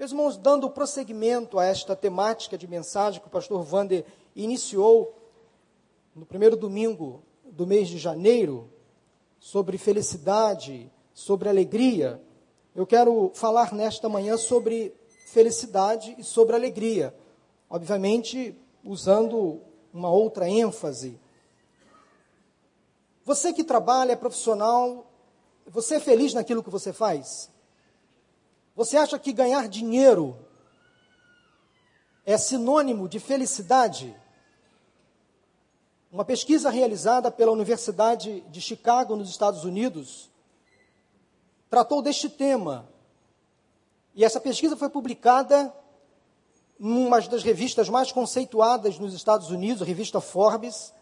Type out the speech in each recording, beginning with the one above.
Meus irmãos, dando prosseguimento a esta temática de mensagem que o pastor Vander iniciou no primeiro domingo do mês de janeiro, sobre felicidade, sobre alegria, eu quero falar nesta manhã sobre felicidade e sobre alegria. Obviamente, usando uma outra ênfase. Você que trabalha, é profissional, você é feliz naquilo que você faz? Você acha que ganhar dinheiro é sinônimo de felicidade? Uma pesquisa realizada pela Universidade de Chicago, nos Estados Unidos, tratou deste tema. E essa pesquisa foi publicada em uma das revistas mais conceituadas nos Estados Unidos, a revista Forbes.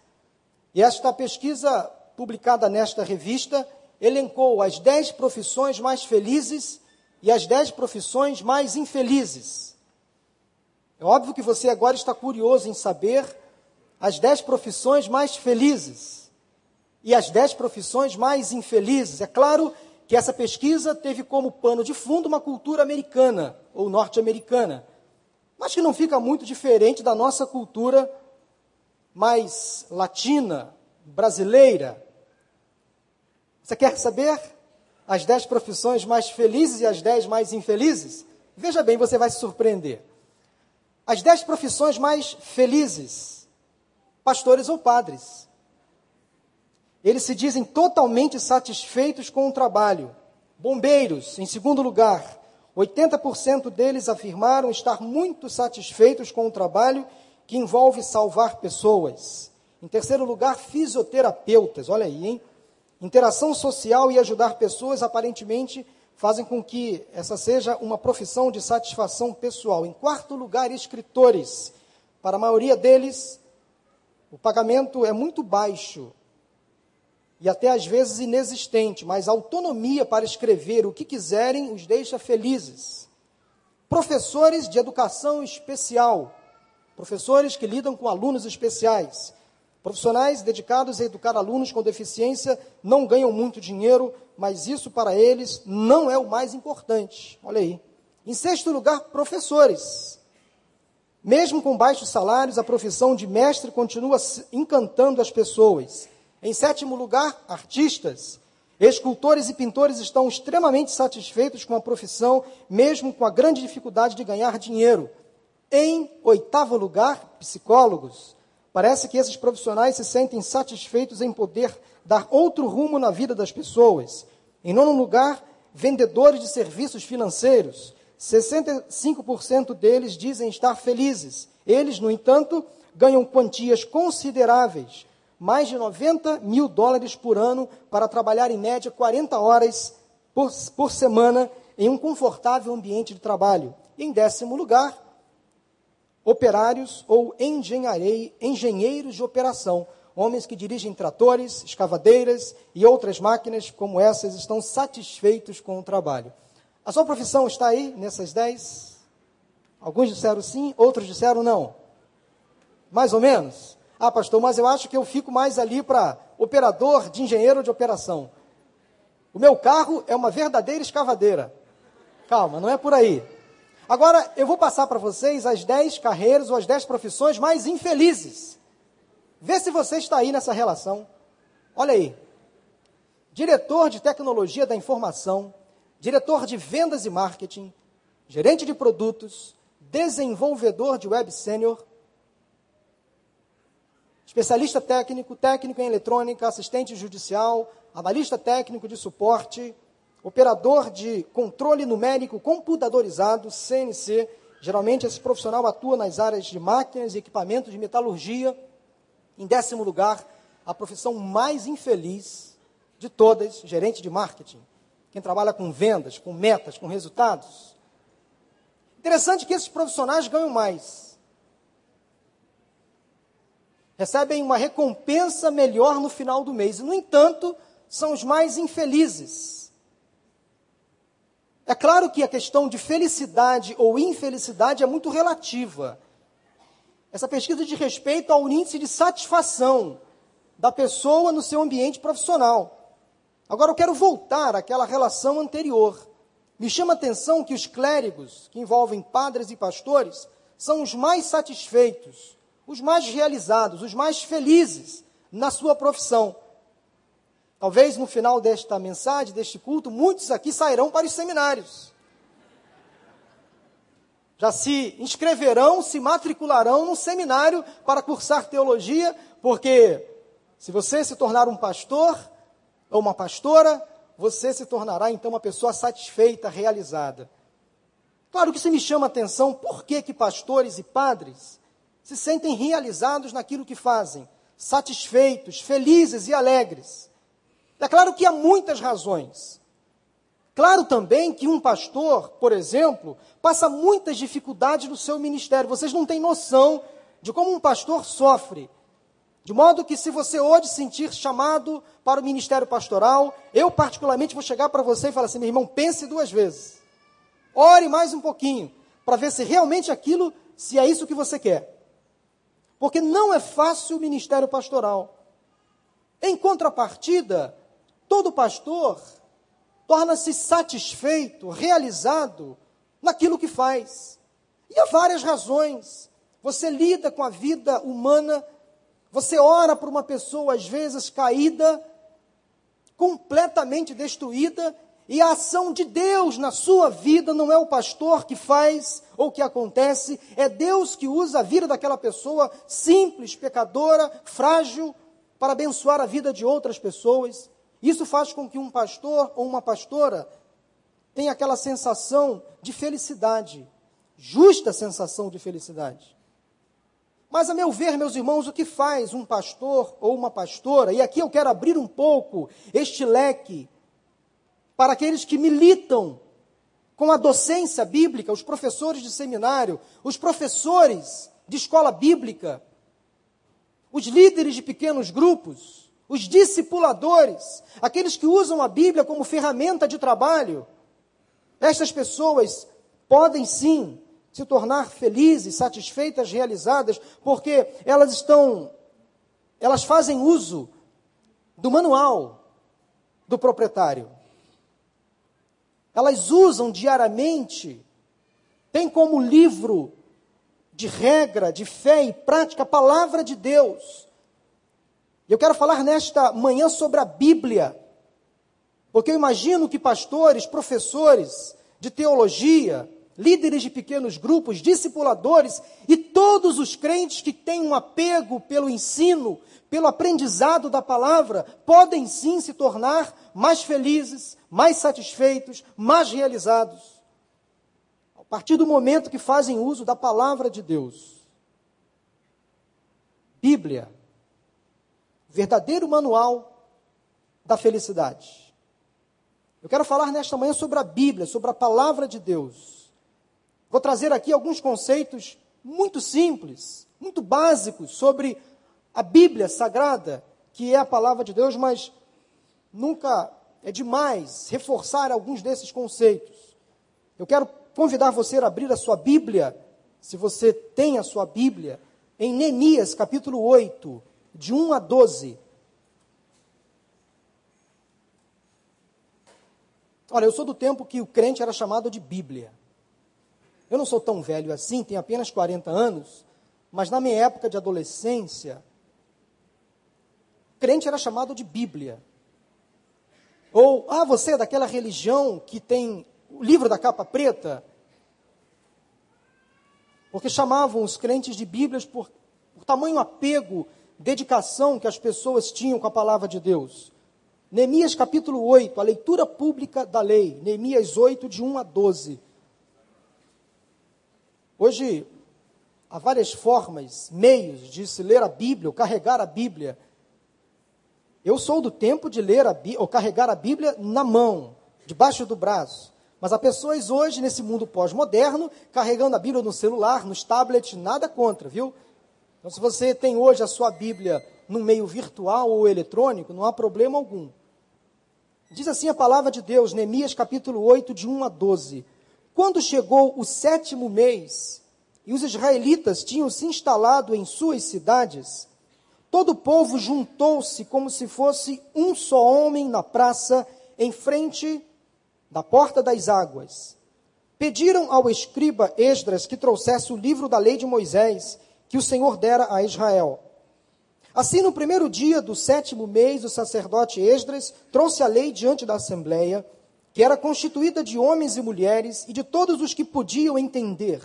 E esta pesquisa, publicada nesta revista, elencou as 10 profissões mais felizes e as dez profissões mais infelizes. É óbvio que você agora está curioso em saber as dez profissões mais felizes e as dez profissões mais infelizes. É claro que essa pesquisa teve como pano de fundo uma cultura americana ou norte-americana, mas que não fica muito diferente da nossa cultura mais latina, brasileira. Você quer saber? As dez profissões mais felizes e as dez mais infelizes? Veja bem, você vai se surpreender. As dez profissões mais felizes, pastores ou padres. Eles se dizem totalmente satisfeitos com o trabalho. Bombeiros, em segundo lugar, 80% deles afirmaram estar muito satisfeitos com o trabalho que envolve salvar pessoas. Em terceiro lugar, fisioterapeutas, olha aí, hein? Interação social e ajudar pessoas aparentemente fazem com que essa seja uma profissão de satisfação pessoal. Em quarto lugar, escritores. Para a maioria deles, o pagamento é muito baixo e até às vezes inexistente, mas a autonomia para escrever o que quiserem os deixa felizes. Professores de educação especial, professores que lidam com alunos especiais, Profissionais dedicados a educar alunos com deficiência não ganham muito dinheiro, mas isso para eles não é o mais importante. Olha aí. Em sexto lugar, professores. Mesmo com baixos salários, a profissão de mestre continua encantando as pessoas. Em sétimo lugar, artistas. Escultores e pintores estão extremamente satisfeitos com a profissão, mesmo com a grande dificuldade de ganhar dinheiro. Em oitavo lugar, psicólogos. Parece que esses profissionais se sentem satisfeitos em poder dar outro rumo na vida das pessoas. Em nono lugar, vendedores de serviços financeiros. 65% deles dizem estar felizes. Eles, no entanto, ganham quantias consideráveis, mais de 90 mil dólares por ano, para trabalhar em média 40 horas por, por semana em um confortável ambiente de trabalho. Em décimo lugar, operários ou engenheiros de operação, homens que dirigem tratores, escavadeiras e outras máquinas como essas estão satisfeitos com o trabalho. A sua profissão está aí nessas dez? Alguns disseram sim, outros disseram não. Mais ou menos? Ah, pastor, mas eu acho que eu fico mais ali para operador de engenheiro de operação. O meu carro é uma verdadeira escavadeira. Calma, não é por aí. Agora, eu vou passar para vocês as 10 carreiras ou as 10 profissões mais infelizes. Vê se você está aí nessa relação. Olha aí. Diretor de tecnologia da informação, diretor de vendas e marketing, gerente de produtos, desenvolvedor de web sênior, especialista técnico, técnico em eletrônica, assistente judicial, analista técnico de suporte, operador de controle numérico computadorizado, CNC. Geralmente esse profissional atua nas áreas de máquinas e equipamentos de metalurgia. Em décimo lugar, a profissão mais infeliz de todas, gerente de marketing. Quem trabalha com vendas, com metas, com resultados. Interessante que esses profissionais ganham mais. Recebem uma recompensa melhor no final do mês. E, no entanto, são os mais infelizes é claro que a questão de felicidade ou infelicidade é muito relativa. Essa pesquisa diz respeito ao índice de satisfação da pessoa no seu ambiente profissional. Agora eu quero voltar àquela relação anterior. Me chama a atenção que os clérigos, que envolvem padres e pastores, são os mais satisfeitos, os mais realizados, os mais felizes na sua profissão. Talvez no final desta mensagem, deste culto, muitos aqui sairão para os seminários. Já se inscreverão, se matricularão num seminário para cursar teologia, porque se você se tornar um pastor ou uma pastora, você se tornará então uma pessoa satisfeita, realizada. Claro que isso me chama a atenção, por que, que pastores e padres se sentem realizados naquilo que fazem, satisfeitos, felizes e alegres? É claro que há muitas razões. Claro também que um pastor, por exemplo, passa muitas dificuldades no seu ministério. Vocês não têm noção de como um pastor sofre. De modo que, se você hoje sentir chamado para o ministério pastoral, eu, particularmente, vou chegar para você e falar assim: meu irmão, pense duas vezes. Ore mais um pouquinho, para ver se realmente aquilo, se é isso que você quer. Porque não é fácil o ministério pastoral. Em contrapartida, todo pastor torna-se satisfeito, realizado naquilo que faz. E há várias razões. Você lida com a vida humana, você ora por uma pessoa, às vezes caída, completamente destruída, e a ação de Deus na sua vida não é o pastor que faz ou que acontece, é Deus que usa a vida daquela pessoa simples, pecadora, frágil, para abençoar a vida de outras pessoas. Isso faz com que um pastor ou uma pastora tenha aquela sensação de felicidade, justa sensação de felicidade. Mas, a meu ver, meus irmãos, o que faz um pastor ou uma pastora, e aqui eu quero abrir um pouco este leque para aqueles que militam com a docência bíblica, os professores de seminário, os professores de escola bíblica, os líderes de pequenos grupos, os discipuladores, aqueles que usam a Bíblia como ferramenta de trabalho. Estas pessoas podem sim se tornar felizes, satisfeitas, realizadas, porque elas estão, elas fazem uso do manual do proprietário elas usam diariamente, tem como livro de regra, de fé e prática a palavra de Deus. E eu quero falar nesta manhã sobre a Bíblia, porque eu imagino que pastores, professores de teologia, líderes de pequenos grupos, discipuladores e todos os crentes que têm um apego pelo ensino, pelo aprendizado da palavra, podem sim se tornar mais felizes, mais satisfeitos, mais realizados. A partir do momento que fazem uso da palavra de Deus. Bíblia, verdadeiro manual da felicidade. Eu quero falar nesta manhã sobre a Bíblia, sobre a palavra de Deus. Vou trazer aqui alguns conceitos muito simples, muito básicos sobre a Bíblia sagrada, que é a palavra de Deus, mas nunca é demais reforçar alguns desses conceitos. Eu quero convidar você a abrir a sua Bíblia, se você tem a sua Bíblia, em Neemias capítulo 8, de 1 a 12. Olha, eu sou do tempo que o crente era chamado de Bíblia. Eu não sou tão velho assim, tenho apenas 40 anos, mas na minha época de adolescência, crente era chamado de Bíblia. Ou, ah, você é daquela religião que tem o livro da capa preta? Porque chamavam os crentes de Bíblias por, por tamanho apego, dedicação que as pessoas tinham com a palavra de Deus. Neemias capítulo 8, a leitura pública da lei. Neemias 8, de 1 a 12. Hoje, há várias formas, meios de se ler a Bíblia, ou carregar a Bíblia. Eu sou do tempo de ler a Bíblia, ou carregar a Bíblia na mão, debaixo do braço. Mas há pessoas hoje, nesse mundo pós-moderno, carregando a Bíblia no celular, nos tablets, nada contra, viu? Então, se você tem hoje a sua Bíblia no meio virtual ou eletrônico, não há problema algum. Diz assim a palavra de Deus, Neemias capítulo 8, de 1 a 12. Quando chegou o sétimo mês, e os israelitas tinham se instalado em suas cidades, Todo o povo juntou-se como se fosse um só homem na praça, em frente da porta das águas, pediram ao escriba Esdras que trouxesse o livro da lei de Moisés, que o Senhor dera a Israel. Assim, no primeiro dia do sétimo mês, o sacerdote Esdras trouxe a lei diante da assembleia, que era constituída de homens e mulheres e de todos os que podiam entender.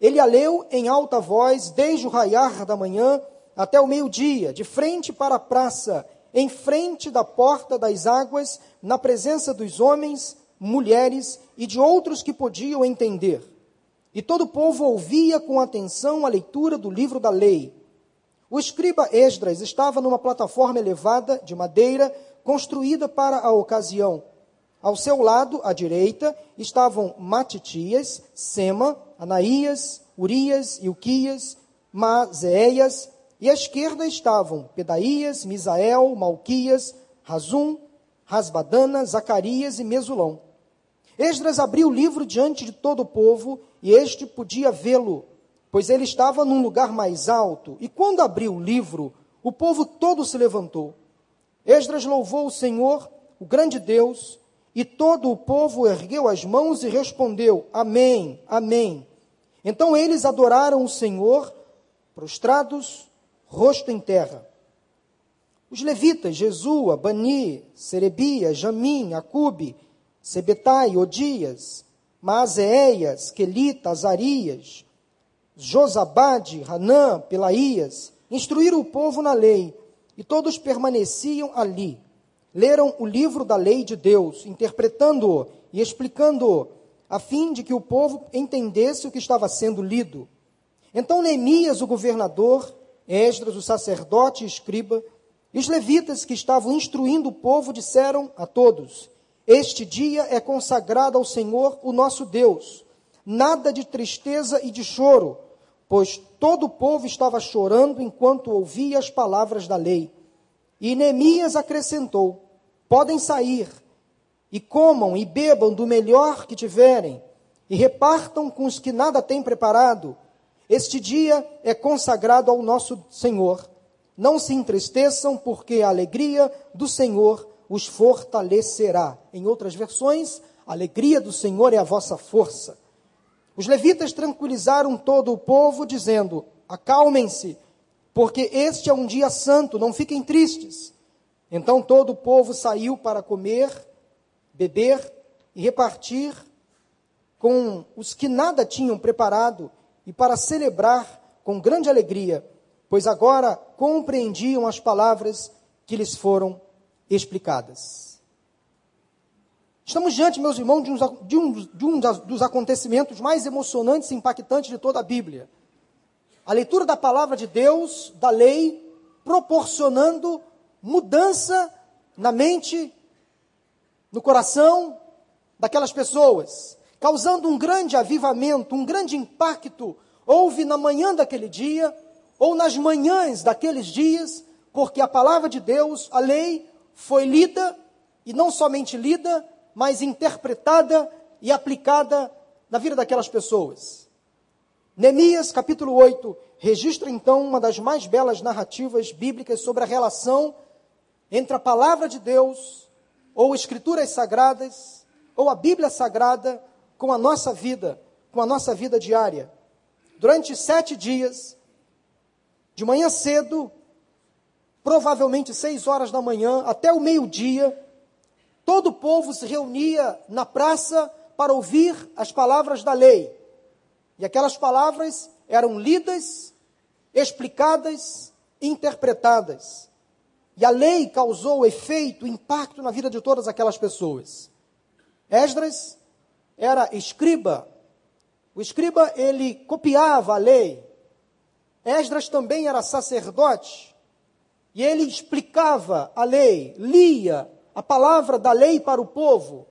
Ele a leu em alta voz, desde o raiar da manhã até o meio-dia, de frente para a praça, em frente da porta das águas, na presença dos homens, mulheres e de outros que podiam entender. E todo o povo ouvia com atenção a leitura do livro da lei. O escriba Esdras estava numa plataforma elevada de madeira, construída para a ocasião. Ao seu lado, à direita, estavam Matitias, Sema, Anaías, Urias, Ilquias, Mazéias, e à esquerda estavam Pedaías, Misael, Malquias, Razum, Rasbadana, Zacarias e Mesulão. Esdras abriu o livro diante de todo o povo, e este podia vê-lo, pois ele estava num lugar mais alto. E quando abriu o livro, o povo todo se levantou. Esdras louvou o Senhor, o grande Deus, e todo o povo ergueu as mãos e respondeu: Amém, Amém. Então eles adoraram o Senhor, prostrados rosto em terra. Os levitas, Jesua, Bani, Serebia, Jamim, Acube, Sebetai, Odias, Maaséias, Quelita, Azarias, Josabade, Hanã, Pelaías, instruíram o povo na lei, e todos permaneciam ali. Leram o livro da lei de Deus, interpretando-o e explicando-o, a fim de que o povo entendesse o que estava sendo lido. Então Neemias, o governador, Esdras, o sacerdote e escriba, e os levitas que estavam instruindo o povo disseram a todos: Este dia é consagrado ao Senhor, o nosso Deus. Nada de tristeza e de choro, pois todo o povo estava chorando enquanto ouvia as palavras da lei. E Neemias acrescentou: Podem sair, e comam e bebam do melhor que tiverem, e repartam com os que nada têm preparado este dia é consagrado ao nosso Senhor. Não se entristeçam, porque a alegria do Senhor os fortalecerá. Em outras versões, a alegria do Senhor é a vossa força. Os levitas tranquilizaram todo o povo, dizendo: Acalmem-se, porque este é um dia santo, não fiquem tristes. Então todo o povo saiu para comer, beber e repartir com os que nada tinham preparado e para celebrar com grande alegria, pois agora compreendiam as palavras que lhes foram explicadas. Estamos diante, meus irmãos, de um, de um, de um dos acontecimentos mais emocionantes e impactantes de toda a Bíblia. A leitura da palavra de Deus, da lei, proporcionando mudança na mente, no coração daquelas pessoas causando um grande avivamento, um grande impacto, houve na manhã daquele dia, ou nas manhãs daqueles dias, porque a palavra de Deus, a lei, foi lida, e não somente lida, mas interpretada e aplicada na vida daquelas pessoas. Neemias, capítulo 8, registra então uma das mais belas narrativas bíblicas sobre a relação entre a palavra de Deus, ou escrituras sagradas, ou a Bíblia sagrada, com a nossa vida, com a nossa vida diária. Durante sete dias, de manhã cedo, provavelmente seis horas da manhã, até o meio-dia, todo o povo se reunia na praça para ouvir as palavras da lei. E aquelas palavras eram lidas, explicadas, interpretadas. E a lei causou efeito, impacto na vida de todas aquelas pessoas. Esdras era escriba. O escriba, ele copiava a lei. Esdras também era sacerdote. E ele explicava a lei, lia a palavra da lei para o povo.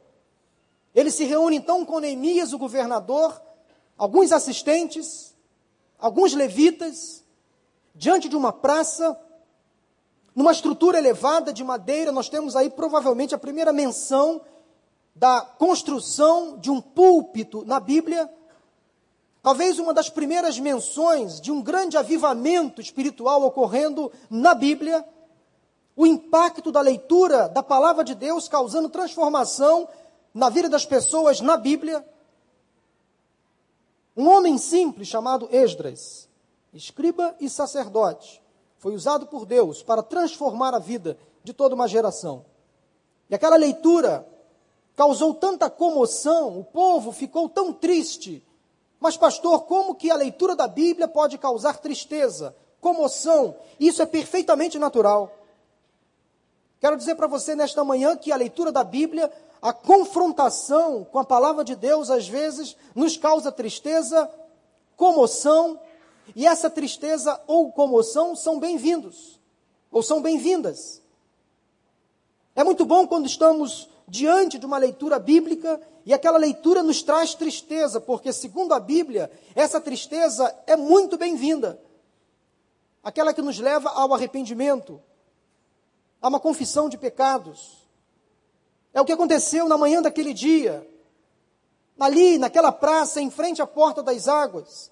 Ele se reúne então com Neemias, o governador, alguns assistentes, alguns levitas, diante de uma praça, numa estrutura elevada de madeira. Nós temos aí provavelmente a primeira menção da construção de um púlpito na Bíblia, talvez uma das primeiras menções de um grande avivamento espiritual ocorrendo na Bíblia, o impacto da leitura da palavra de Deus causando transformação na vida das pessoas na Bíblia. Um homem simples chamado Esdras, escriba e sacerdote, foi usado por Deus para transformar a vida de toda uma geração. E aquela leitura causou tanta comoção, o povo ficou tão triste. Mas, pastor, como que a leitura da Bíblia pode causar tristeza, comoção? Isso é perfeitamente natural. Quero dizer para você nesta manhã que a leitura da Bíblia, a confrontação com a palavra de Deus, às vezes, nos causa tristeza, comoção, e essa tristeza ou comoção são bem-vindos, ou são bem-vindas. É muito bom quando estamos diante de uma leitura bíblica e aquela leitura nos traz tristeza, porque, segundo a Bíblia, essa tristeza é muito bem-vinda. Aquela que nos leva ao arrependimento, a uma confissão de pecados. É o que aconteceu na manhã daquele dia, ali, naquela praça, em frente à porta das águas.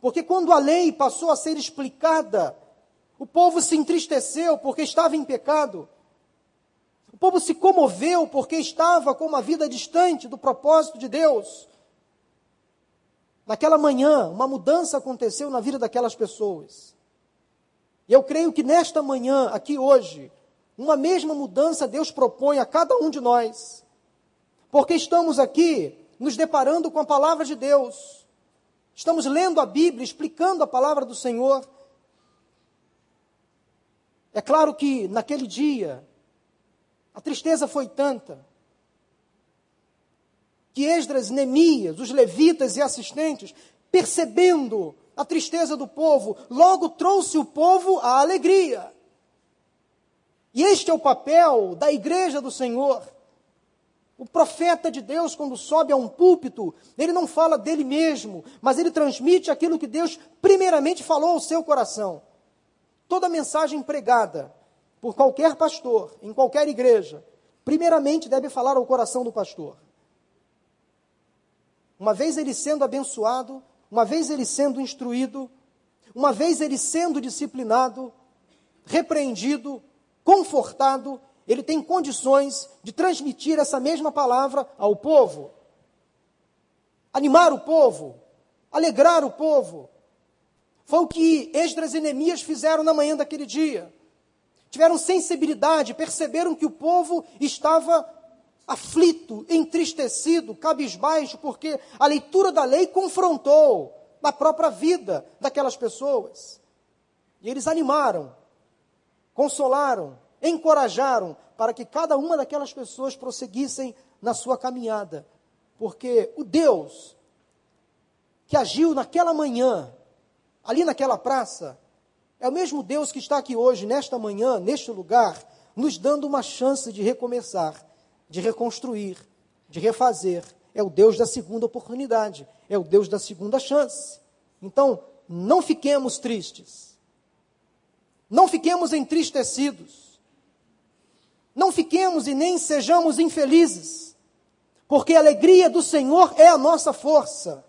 Porque quando a lei passou a ser explicada, o povo se entristeceu porque estava em pecado. Povo se comoveu porque estava com uma vida distante do propósito de Deus. Naquela manhã, uma mudança aconteceu na vida daquelas pessoas. E eu creio que nesta manhã, aqui hoje, uma mesma mudança Deus propõe a cada um de nós. Porque estamos aqui nos deparando com a palavra de Deus. Estamos lendo a Bíblia, explicando a palavra do Senhor. É claro que naquele dia, a tristeza foi tanta que Esdras, Neemias, os levitas e assistentes, percebendo a tristeza do povo, logo trouxe o povo à alegria. E este é o papel da igreja do Senhor. O profeta de Deus, quando sobe a um púlpito, ele não fala dele mesmo, mas ele transmite aquilo que Deus primeiramente falou ao seu coração. Toda mensagem pregada por qualquer pastor, em qualquer igreja, primeiramente deve falar ao coração do pastor. Uma vez ele sendo abençoado, uma vez ele sendo instruído, uma vez ele sendo disciplinado, repreendido, confortado, ele tem condições de transmitir essa mesma palavra ao povo. Animar o povo, alegrar o povo. Foi o que Esdras e Neemias fizeram na manhã daquele dia tiveram sensibilidade, perceberam que o povo estava aflito, entristecido, cabisbaixo, porque a leitura da lei confrontou na própria vida daquelas pessoas. E eles animaram, consolaram, encorajaram para que cada uma daquelas pessoas prosseguissem na sua caminhada. Porque o Deus que agiu naquela manhã, ali naquela praça, é o mesmo Deus que está aqui hoje, nesta manhã, neste lugar, nos dando uma chance de recomeçar, de reconstruir, de refazer. É o Deus da segunda oportunidade, é o Deus da segunda chance. Então, não fiquemos tristes, não fiquemos entristecidos, não fiquemos e nem sejamos infelizes, porque a alegria do Senhor é a nossa força.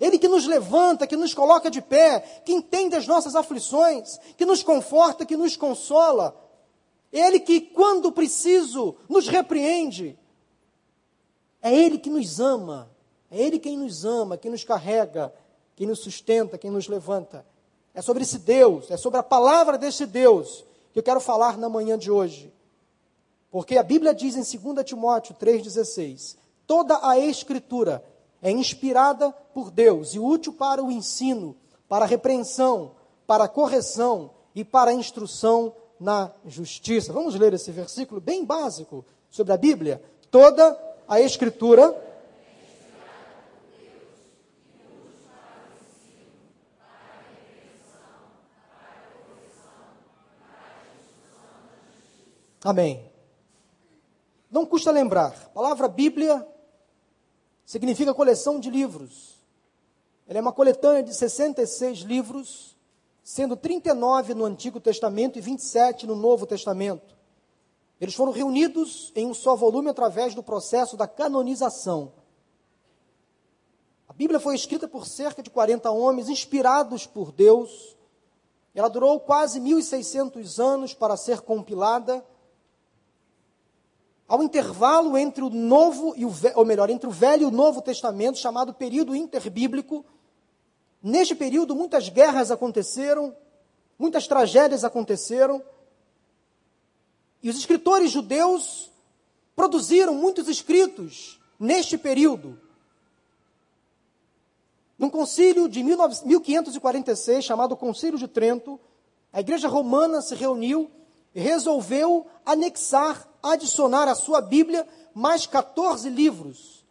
Ele que nos levanta, que nos coloca de pé, que entende as nossas aflições, que nos conforta, que nos consola. Ele que, quando preciso, nos repreende. É Ele que nos ama. É Ele quem nos ama, quem nos carrega, quem nos sustenta, quem nos levanta. É sobre esse Deus, é sobre a palavra desse Deus que eu quero falar na manhã de hoje. Porque a Bíblia diz em 2 Timóteo 3,16: toda a Escritura é inspirada por Deus e útil para o ensino, para a repreensão, para a correção e para a instrução na justiça. Vamos ler esse versículo bem básico sobre a Bíblia. Toda a Escritura. Amém. Não custa lembrar, a palavra Bíblia significa coleção de livros. Ela é uma coletânea de 66 livros, sendo 39 no Antigo Testamento e 27 no Novo Testamento. Eles foram reunidos em um só volume através do processo da canonização. A Bíblia foi escrita por cerca de 40 homens, inspirados por Deus. Ela durou quase 1.600 anos para ser compilada. Ao intervalo entre o novo e o ou melhor, entre o Velho e o Novo Testamento, chamado período interbíblico. Neste período muitas guerras aconteceram, muitas tragédias aconteceram. E os escritores judeus produziram muitos escritos neste período. Num concílio de 1546, chamado Concílio de Trento, a Igreja Romana se reuniu resolveu anexar, adicionar à sua Bíblia mais 14 livros,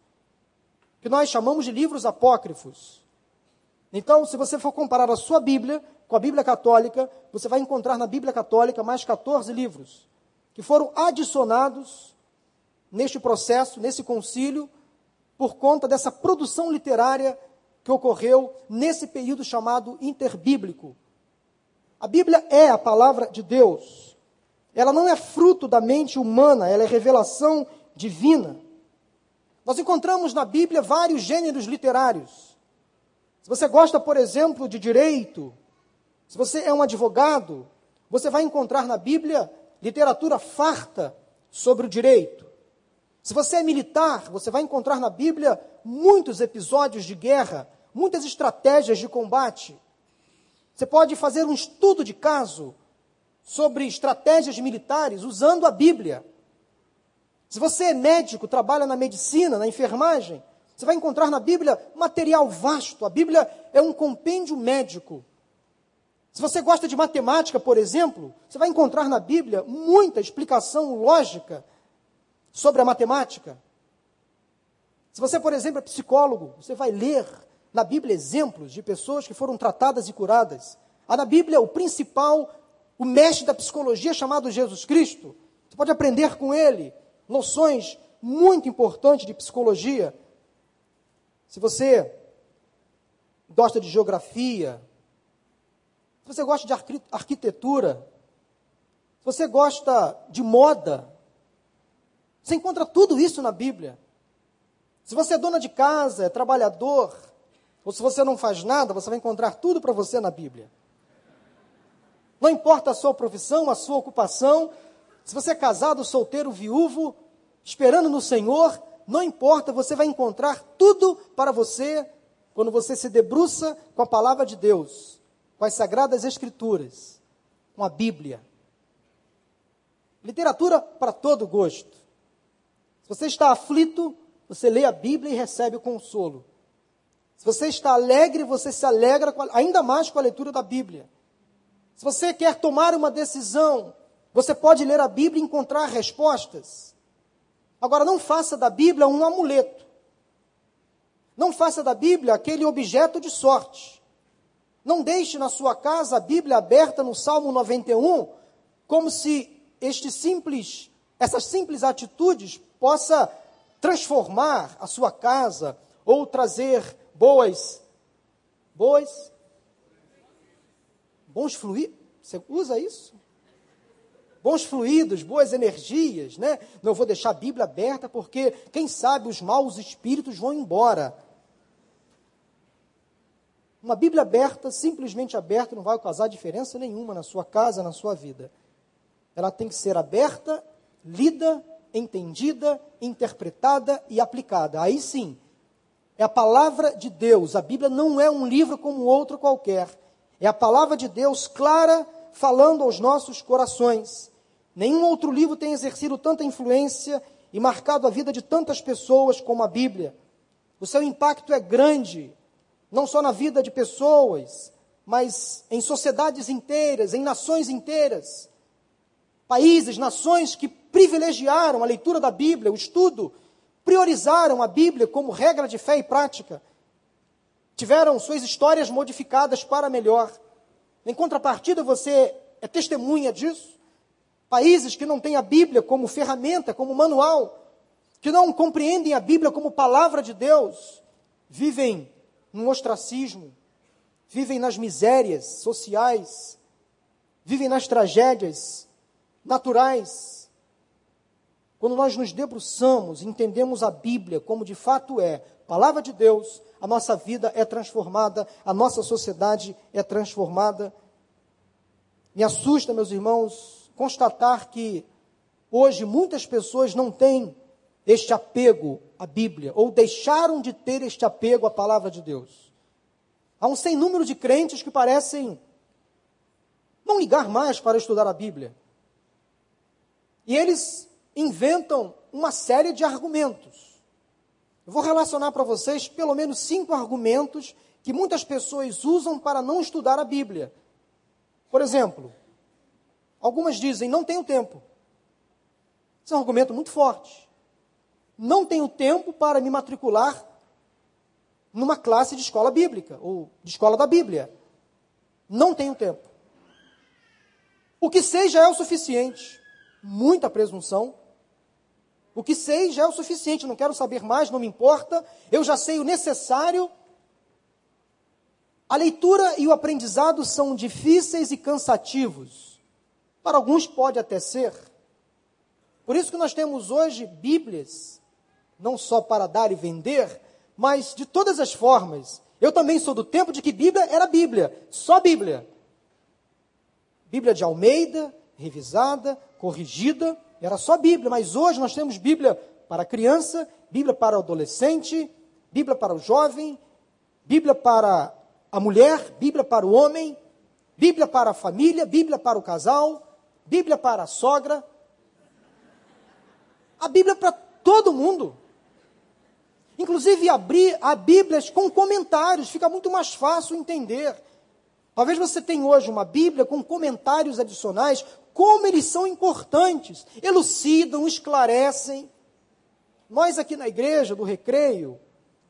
que nós chamamos de livros apócrifos. Então, se você for comparar a sua Bíblia com a Bíblia Católica, você vai encontrar na Bíblia Católica mais 14 livros, que foram adicionados neste processo, nesse concílio, por conta dessa produção literária que ocorreu nesse período chamado interbíblico. A Bíblia é a palavra de Deus. Ela não é fruto da mente humana, ela é revelação divina. Nós encontramos na Bíblia vários gêneros literários. Se você gosta, por exemplo, de direito, se você é um advogado, você vai encontrar na Bíblia literatura farta sobre o direito. Se você é militar, você vai encontrar na Bíblia muitos episódios de guerra, muitas estratégias de combate. Você pode fazer um estudo de caso sobre estratégias militares usando a Bíblia. Se você é médico, trabalha na medicina, na enfermagem, você vai encontrar na Bíblia material vasto. A Bíblia é um compêndio médico. Se você gosta de matemática, por exemplo, você vai encontrar na Bíblia muita explicação lógica sobre a matemática. Se você, por exemplo, é psicólogo, você vai ler na Bíblia exemplos de pessoas que foram tratadas e curadas. Há na Bíblia o principal, o mestre da psicologia chamado Jesus Cristo. Você pode aprender com ele noções muito importantes de psicologia. Se você gosta de geografia, se você gosta de arquitetura, se você gosta de moda, você encontra tudo isso na Bíblia. Se você é dona de casa, é trabalhador, ou se você não faz nada, você vai encontrar tudo para você na Bíblia. Não importa a sua profissão, a sua ocupação, se você é casado, solteiro, viúvo, esperando no Senhor, não importa, você vai encontrar tudo para você quando você se debruça com a palavra de Deus, com as sagradas Escrituras, com a Bíblia. Literatura para todo gosto. Se você está aflito, você lê a Bíblia e recebe o consolo. Se você está alegre, você se alegra ainda mais com a leitura da Bíblia. Se você quer tomar uma decisão, você pode ler a Bíblia e encontrar respostas. Agora, não faça da Bíblia um amuleto. Não faça da Bíblia aquele objeto de sorte. Não deixe na sua casa a Bíblia aberta no Salmo 91, como se este simples, essas simples atitudes possa transformar a sua casa ou trazer boas, boas, bons fluidos. Você usa isso? Bons fluidos, boas energias, né? Não vou deixar a Bíblia aberta porque, quem sabe, os maus espíritos vão embora. Uma Bíblia aberta, simplesmente aberta, não vai causar diferença nenhuma na sua casa, na sua vida. Ela tem que ser aberta, lida, entendida, interpretada e aplicada. Aí sim, é a palavra de Deus. A Bíblia não é um livro como outro qualquer. É a palavra de Deus clara, falando aos nossos corações. Nenhum outro livro tem exercido tanta influência e marcado a vida de tantas pessoas como a Bíblia. O seu impacto é grande, não só na vida de pessoas, mas em sociedades inteiras, em nações inteiras. Países, nações que privilegiaram a leitura da Bíblia, o estudo priorizaram a Bíblia como regra de fé e prática, tiveram suas histórias modificadas para melhor. Em contrapartida, você é testemunha disso. Países que não têm a Bíblia como ferramenta, como manual, que não compreendem a Bíblia como palavra de Deus, vivem no ostracismo, vivem nas misérias sociais, vivem nas tragédias naturais, quando nós nos debruçamos, entendemos a Bíblia como de fato é, palavra de Deus, a nossa vida é transformada, a nossa sociedade é transformada. Me assusta, meus irmãos, constatar que hoje muitas pessoas não têm este apego à Bíblia, ou deixaram de ter este apego à palavra de Deus. Há um sem número de crentes que parecem não ligar mais para estudar a Bíblia. E eles inventam uma série de argumentos. Eu vou relacionar para vocês pelo menos cinco argumentos que muitas pessoas usam para não estudar a Bíblia. Por exemplo, algumas dizem: não tenho tempo. Esse é um argumento muito forte. Não tenho tempo para me matricular numa classe de escola bíblica ou de escola da Bíblia. Não tenho tempo. O que sei já é o suficiente. Muita presunção. O que sei já é o suficiente, não quero saber mais, não me importa. Eu já sei o necessário. A leitura e o aprendizado são difíceis e cansativos. Para alguns pode até ser. Por isso que nós temos hoje Bíblias, não só para dar e vender, mas de todas as formas. Eu também sou do tempo de que Bíblia era Bíblia, só Bíblia. Bíblia de Almeida, revisada, corrigida, era só Bíblia, mas hoje nós temos Bíblia para criança, Bíblia para o adolescente, Bíblia para o jovem, Bíblia para a mulher, Bíblia para o homem, Bíblia para a família, Bíblia para o casal, Bíblia para a sogra. A Bíblia para todo mundo. Inclusive, abrir a Bíblias com comentários, fica muito mais fácil entender. Talvez você tenha hoje uma Bíblia com comentários adicionais, como eles são importantes, elucidam, esclarecem. Nós aqui na igreja do Recreio,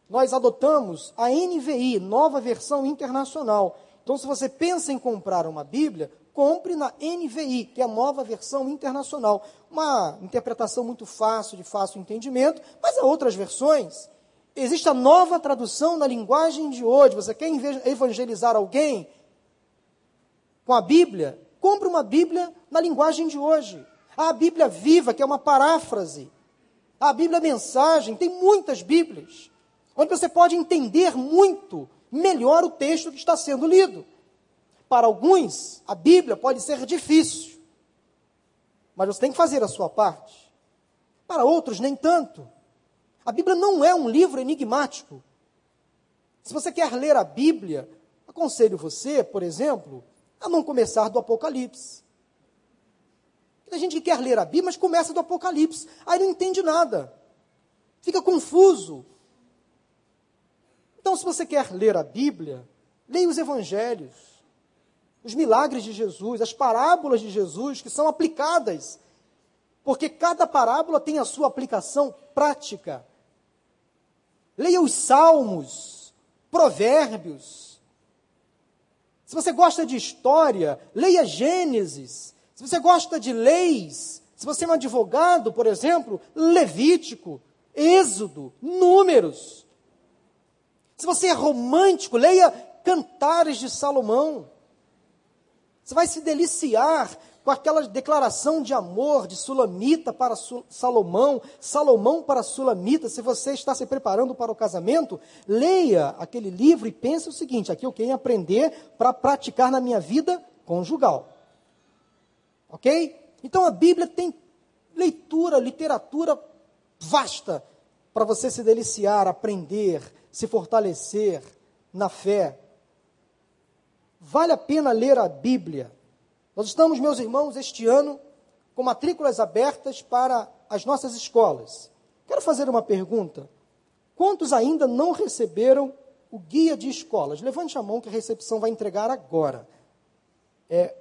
nós adotamos a NVI, Nova Versão Internacional. Então, se você pensa em comprar uma Bíblia, compre na NVI, que é a Nova Versão Internacional. Uma interpretação muito fácil, de fácil entendimento, mas há outras versões. Existe a nova tradução na linguagem de hoje. Você quer evangelizar alguém? com a Bíblia, compre uma Bíblia na linguagem de hoje. Há a Bíblia viva, que é uma paráfrase. Há a Bíblia mensagem, tem muitas Bíblias, onde você pode entender muito melhor o texto que está sendo lido. Para alguns, a Bíblia pode ser difícil, mas você tem que fazer a sua parte. Para outros, nem tanto. A Bíblia não é um livro enigmático. Se você quer ler a Bíblia, aconselho você, por exemplo, a não começar do Apocalipse. Tem gente que quer ler a Bíblia, mas começa do Apocalipse. Aí não entende nada. Fica confuso. Então, se você quer ler a Bíblia, leia os evangelhos, os milagres de Jesus, as parábolas de Jesus que são aplicadas. Porque cada parábola tem a sua aplicação prática. Leia os salmos, provérbios, se você gosta de história, leia Gênesis. Se você gosta de leis, se você é um advogado, por exemplo, Levítico, Êxodo, Números. Se você é romântico, leia Cantares de Salomão. Você vai se deliciar com aquela declaração de amor de Sulamita para Salomão, Salomão para Sulamita, se você está se preparando para o casamento, leia aquele livro e pense o seguinte: aqui eu quero aprender para praticar na minha vida conjugal. Ok? Então a Bíblia tem leitura, literatura vasta para você se deliciar, aprender, se fortalecer na fé. Vale a pena ler a Bíblia. Nós estamos, meus irmãos, este ano com matrículas abertas para as nossas escolas. Quero fazer uma pergunta. Quantos ainda não receberam o guia de escolas? Levante a mão que a recepção vai entregar agora. É,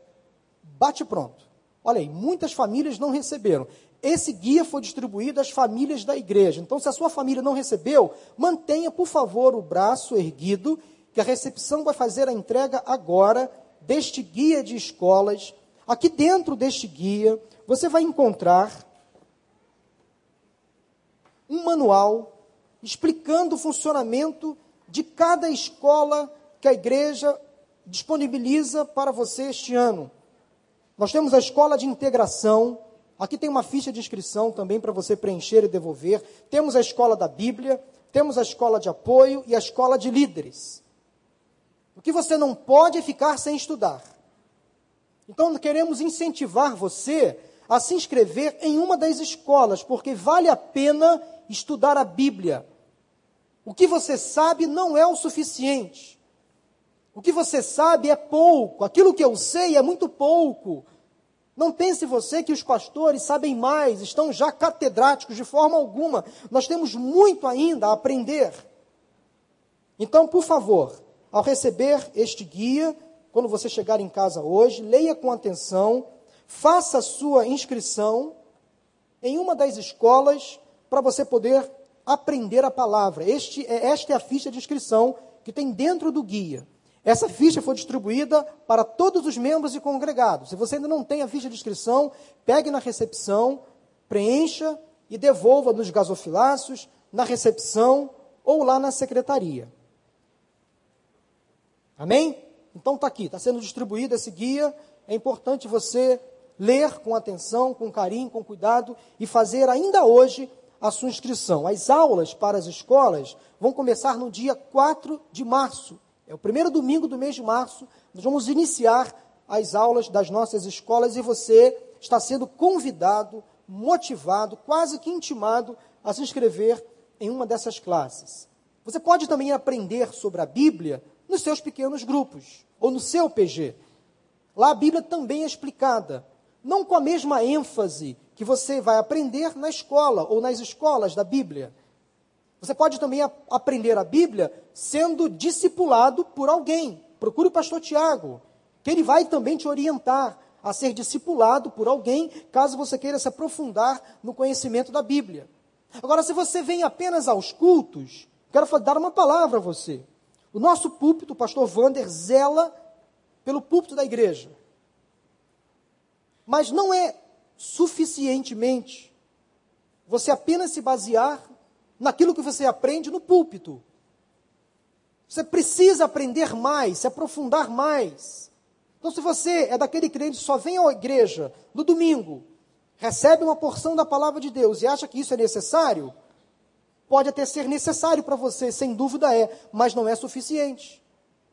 bate pronto. Olha aí, muitas famílias não receberam. Esse guia foi distribuído às famílias da igreja. Então, se a sua família não recebeu, mantenha, por favor, o braço erguido, que a recepção vai fazer a entrega agora deste guia de escolas, aqui dentro deste guia, você vai encontrar um manual explicando o funcionamento de cada escola que a igreja disponibiliza para você este ano. Nós temos a escola de integração, aqui tem uma ficha de inscrição também para você preencher e devolver. Temos a escola da Bíblia, temos a escola de apoio e a escola de líderes. O que você não pode é ficar sem estudar. Então, queremos incentivar você a se inscrever em uma das escolas, porque vale a pena estudar a Bíblia. O que você sabe não é o suficiente. O que você sabe é pouco. Aquilo que eu sei é muito pouco. Não pense você que os pastores sabem mais, estão já catedráticos de forma alguma. Nós temos muito ainda a aprender. Então, por favor, ao receber este guia, quando você chegar em casa hoje, leia com atenção, faça a sua inscrição em uma das escolas para você poder aprender a palavra. Este, é, esta é a ficha de inscrição que tem dentro do guia. Essa ficha foi distribuída para todos os membros e congregados. Se você ainda não tem a ficha de inscrição, pegue na recepção, preencha e devolva nos gasofilácios, na recepção ou lá na secretaria. Amém? Então está aqui, está sendo distribuído esse guia. É importante você ler com atenção, com carinho, com cuidado e fazer ainda hoje a sua inscrição. As aulas para as escolas vão começar no dia 4 de março. É o primeiro domingo do mês de março, nós vamos iniciar as aulas das nossas escolas e você está sendo convidado, motivado, quase que intimado a se inscrever em uma dessas classes. Você pode também aprender sobre a Bíblia nos seus pequenos grupos ou no seu PG. Lá a Bíblia também é explicada, não com a mesma ênfase que você vai aprender na escola ou nas escolas da Bíblia. Você pode também a, aprender a Bíblia sendo discipulado por alguém. Procure o pastor Tiago, que ele vai também te orientar a ser discipulado por alguém, caso você queira se aprofundar no conhecimento da Bíblia. Agora, se você vem apenas aos cultos, quero dar uma palavra a você. O nosso púlpito, o pastor Vander, zela pelo púlpito da igreja. Mas não é suficientemente você apenas se basear naquilo que você aprende no púlpito. Você precisa aprender mais, se aprofundar mais. Então, se você é daquele crente que só vem à igreja no domingo, recebe uma porção da palavra de Deus e acha que isso é necessário, pode até ser necessário para você, sem dúvida é, mas não é suficiente.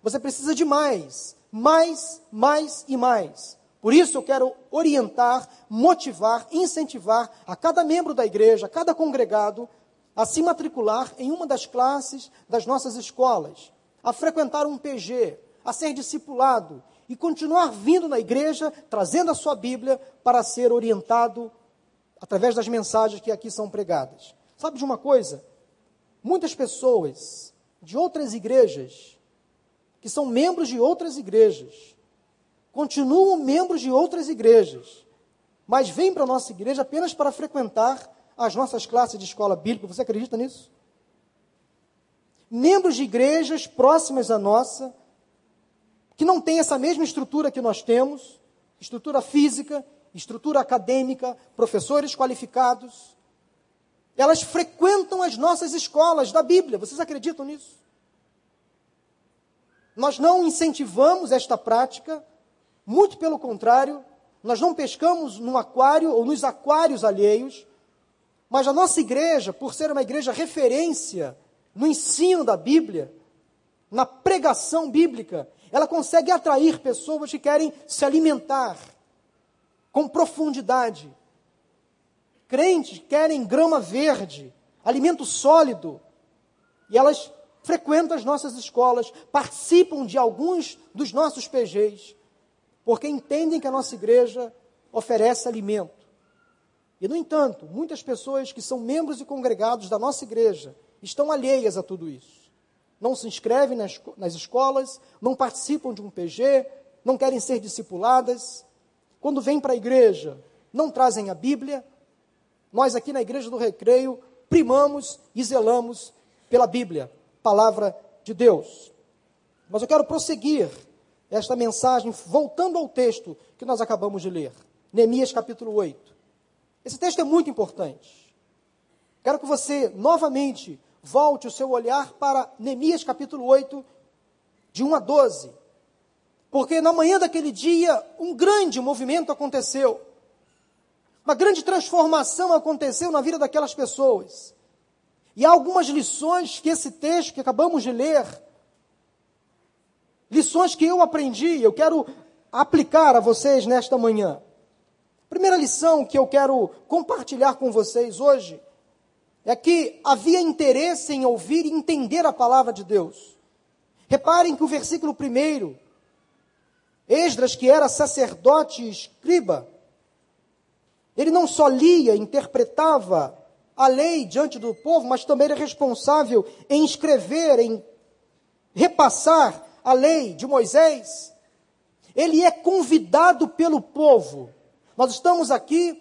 Você precisa de mais, mais, mais e mais. Por isso eu quero orientar, motivar, incentivar a cada membro da igreja, a cada congregado, a se matricular em uma das classes das nossas escolas, a frequentar um PG, a ser discipulado e continuar vindo na igreja, trazendo a sua Bíblia para ser orientado através das mensagens que aqui são pregadas. Sabe de uma coisa? Muitas pessoas de outras igrejas, que são membros de outras igrejas, continuam membros de outras igrejas, mas vêm para a nossa igreja apenas para frequentar as nossas classes de escola bíblica. Você acredita nisso? Membros de igrejas próximas à nossa, que não têm essa mesma estrutura que nós temos, estrutura física, estrutura acadêmica, professores qualificados, elas frequentam as nossas escolas da Bíblia. Vocês acreditam nisso? Nós não incentivamos esta prática, muito pelo contrário, nós não pescamos no aquário ou nos aquários alheios, mas a nossa igreja, por ser uma igreja referência no ensino da Bíblia, na pregação bíblica, ela consegue atrair pessoas que querem se alimentar com profundidade. Crentes querem grama verde, alimento sólido, e elas frequentam as nossas escolas, participam de alguns dos nossos PGs, porque entendem que a nossa igreja oferece alimento. E, no entanto, muitas pessoas que são membros e congregados da nossa igreja estão alheias a tudo isso. Não se inscrevem nas, nas escolas, não participam de um PG, não querem ser discipuladas. Quando vêm para a igreja, não trazem a Bíblia. Nós, aqui na Igreja do Recreio, primamos e zelamos pela Bíblia, palavra de Deus. Mas eu quero prosseguir esta mensagem voltando ao texto que nós acabamos de ler, Neemias capítulo 8. Esse texto é muito importante. Quero que você novamente volte o seu olhar para Neemias capítulo 8, de 1 a 12. Porque na manhã daquele dia, um grande movimento aconteceu. Uma grande transformação aconteceu na vida daquelas pessoas. E há algumas lições que esse texto que acabamos de ler, lições que eu aprendi, eu quero aplicar a vocês nesta manhã. primeira lição que eu quero compartilhar com vocês hoje é que havia interesse em ouvir e entender a palavra de Deus. Reparem que o versículo primeiro, Esdras, que era sacerdote e escriba, ele não só lia, interpretava a lei diante do povo, mas também era responsável em escrever, em repassar a lei de Moisés. Ele é convidado pelo povo. Nós estamos aqui,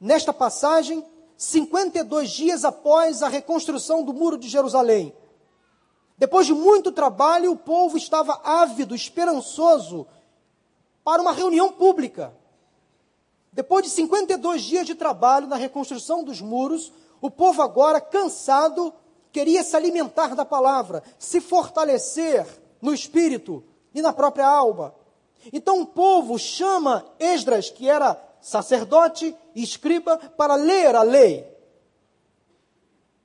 nesta passagem, 52 dias após a reconstrução do Muro de Jerusalém. Depois de muito trabalho, o povo estava ávido, esperançoso para uma reunião pública. Depois de 52 dias de trabalho na reconstrução dos muros, o povo agora, cansado, queria se alimentar da palavra, se fortalecer no espírito e na própria alma. Então o povo chama Esdras, que era sacerdote e escriba, para ler a lei,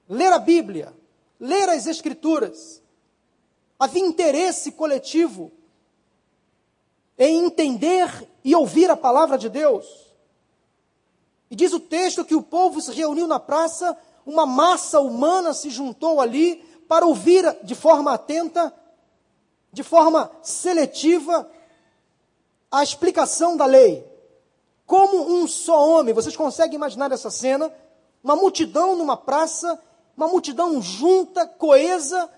ler a Bíblia, ler as Escrituras. Havia interesse coletivo em entender e ouvir a palavra de Deus. E diz o texto que o povo se reuniu na praça, uma massa humana se juntou ali para ouvir de forma atenta, de forma seletiva, a explicação da lei. Como um só homem, vocês conseguem imaginar essa cena? Uma multidão numa praça, uma multidão junta, coesa,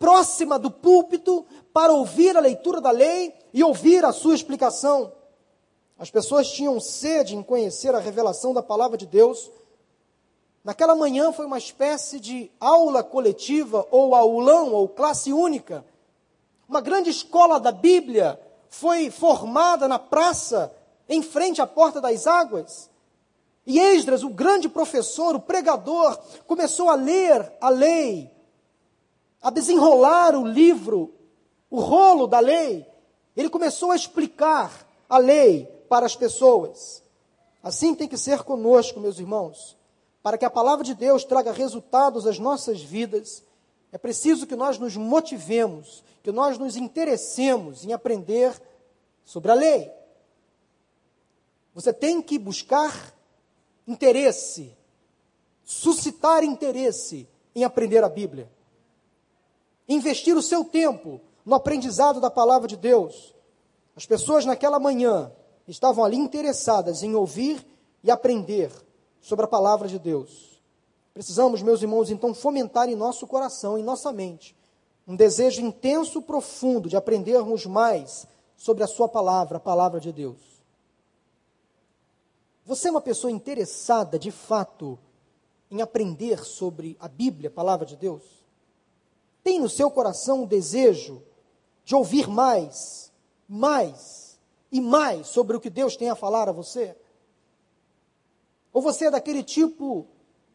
próxima do púlpito, para ouvir a leitura da lei e ouvir a sua explicação. As pessoas tinham sede em conhecer a revelação da palavra de Deus. Naquela manhã foi uma espécie de aula coletiva, ou aulão, ou classe única. Uma grande escola da Bíblia foi formada na praça, em frente à porta das águas. E Esdras, o grande professor, o pregador, começou a ler a lei, a desenrolar o livro, o rolo da lei. Ele começou a explicar a lei para as pessoas. Assim tem que ser conosco, meus irmãos. Para que a palavra de Deus traga resultados às nossas vidas, é preciso que nós nos motivemos, que nós nos interessemos em aprender sobre a lei. Você tem que buscar interesse, suscitar interesse em aprender a Bíblia. Investir o seu tempo no aprendizado da palavra de Deus. As pessoas naquela manhã estavam ali interessadas em ouvir e aprender sobre a palavra de Deus. Precisamos, meus irmãos, então fomentar em nosso coração, em nossa mente, um desejo intenso, profundo de aprendermos mais sobre a Sua palavra, a palavra de Deus. Você é uma pessoa interessada, de fato, em aprender sobre a Bíblia, a palavra de Deus? Tem no seu coração o desejo de ouvir mais, mais e mais sobre o que Deus tem a falar a você? Ou você é daquele tipo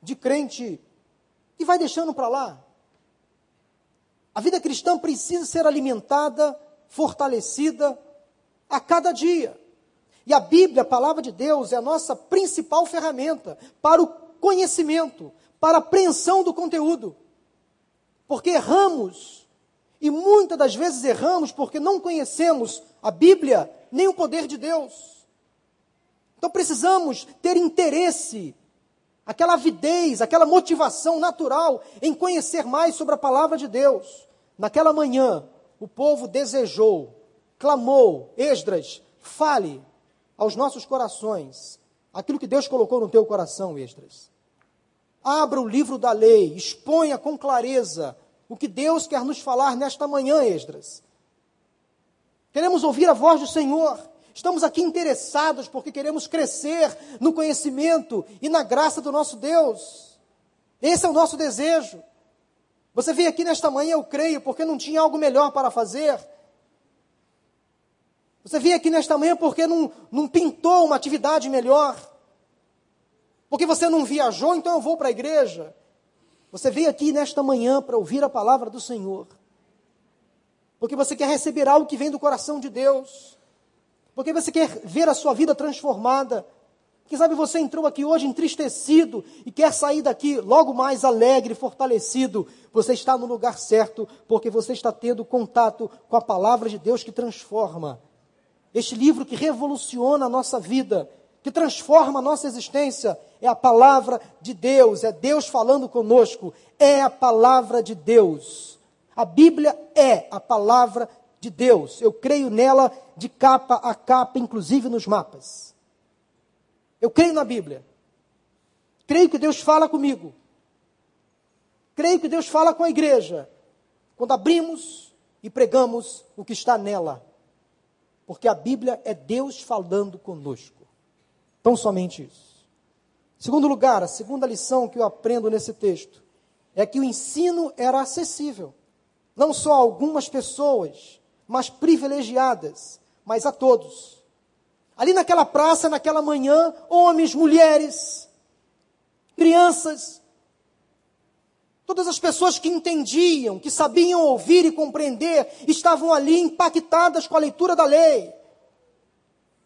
de crente que vai deixando para lá? A vida cristã precisa ser alimentada, fortalecida a cada dia. E a Bíblia, a palavra de Deus, é a nossa principal ferramenta para o conhecimento, para a apreensão do conteúdo. Porque erramos, e muitas das vezes erramos porque não conhecemos a Bíblia nem o poder de Deus. Então precisamos ter interesse aquela avidez, aquela motivação natural em conhecer mais sobre a palavra de Deus. Naquela manhã, o povo desejou, clamou, Esdras, fale aos nossos corações aquilo que Deus colocou no teu coração, Esdras. Abra o livro da lei, exponha com clareza o que Deus quer nos falar nesta manhã, Esdras. Queremos ouvir a voz do Senhor. Estamos aqui interessados porque queremos crescer no conhecimento e na graça do nosso Deus. Esse é o nosso desejo. Você veio aqui nesta manhã, eu creio, porque não tinha algo melhor para fazer. Você veio aqui nesta manhã porque não, não pintou uma atividade melhor. Porque você não viajou, então eu vou para a igreja. Você veio aqui nesta manhã para ouvir a palavra do Senhor. Porque você quer receber algo que vem do coração de Deus. Porque você quer ver a sua vida transformada. Quem sabe você entrou aqui hoje entristecido e quer sair daqui logo mais alegre, fortalecido. Você está no lugar certo, porque você está tendo contato com a palavra de Deus que transforma. Este livro que revoluciona a nossa vida que transforma a nossa existência é a palavra de Deus, é Deus falando conosco, é a palavra de Deus. A Bíblia é a palavra de Deus. Eu creio nela de capa a capa, inclusive nos mapas. Eu creio na Bíblia. Creio que Deus fala comigo. Creio que Deus fala com a igreja. Quando abrimos e pregamos o que está nela. Porque a Bíblia é Deus falando conosco. Tão somente isso. Segundo lugar, a segunda lição que eu aprendo nesse texto é que o ensino era acessível. Não só a algumas pessoas, mas privilegiadas, mas a todos. Ali naquela praça, naquela manhã, homens, mulheres, crianças, todas as pessoas que entendiam, que sabiam ouvir e compreender, estavam ali impactadas com a leitura da lei.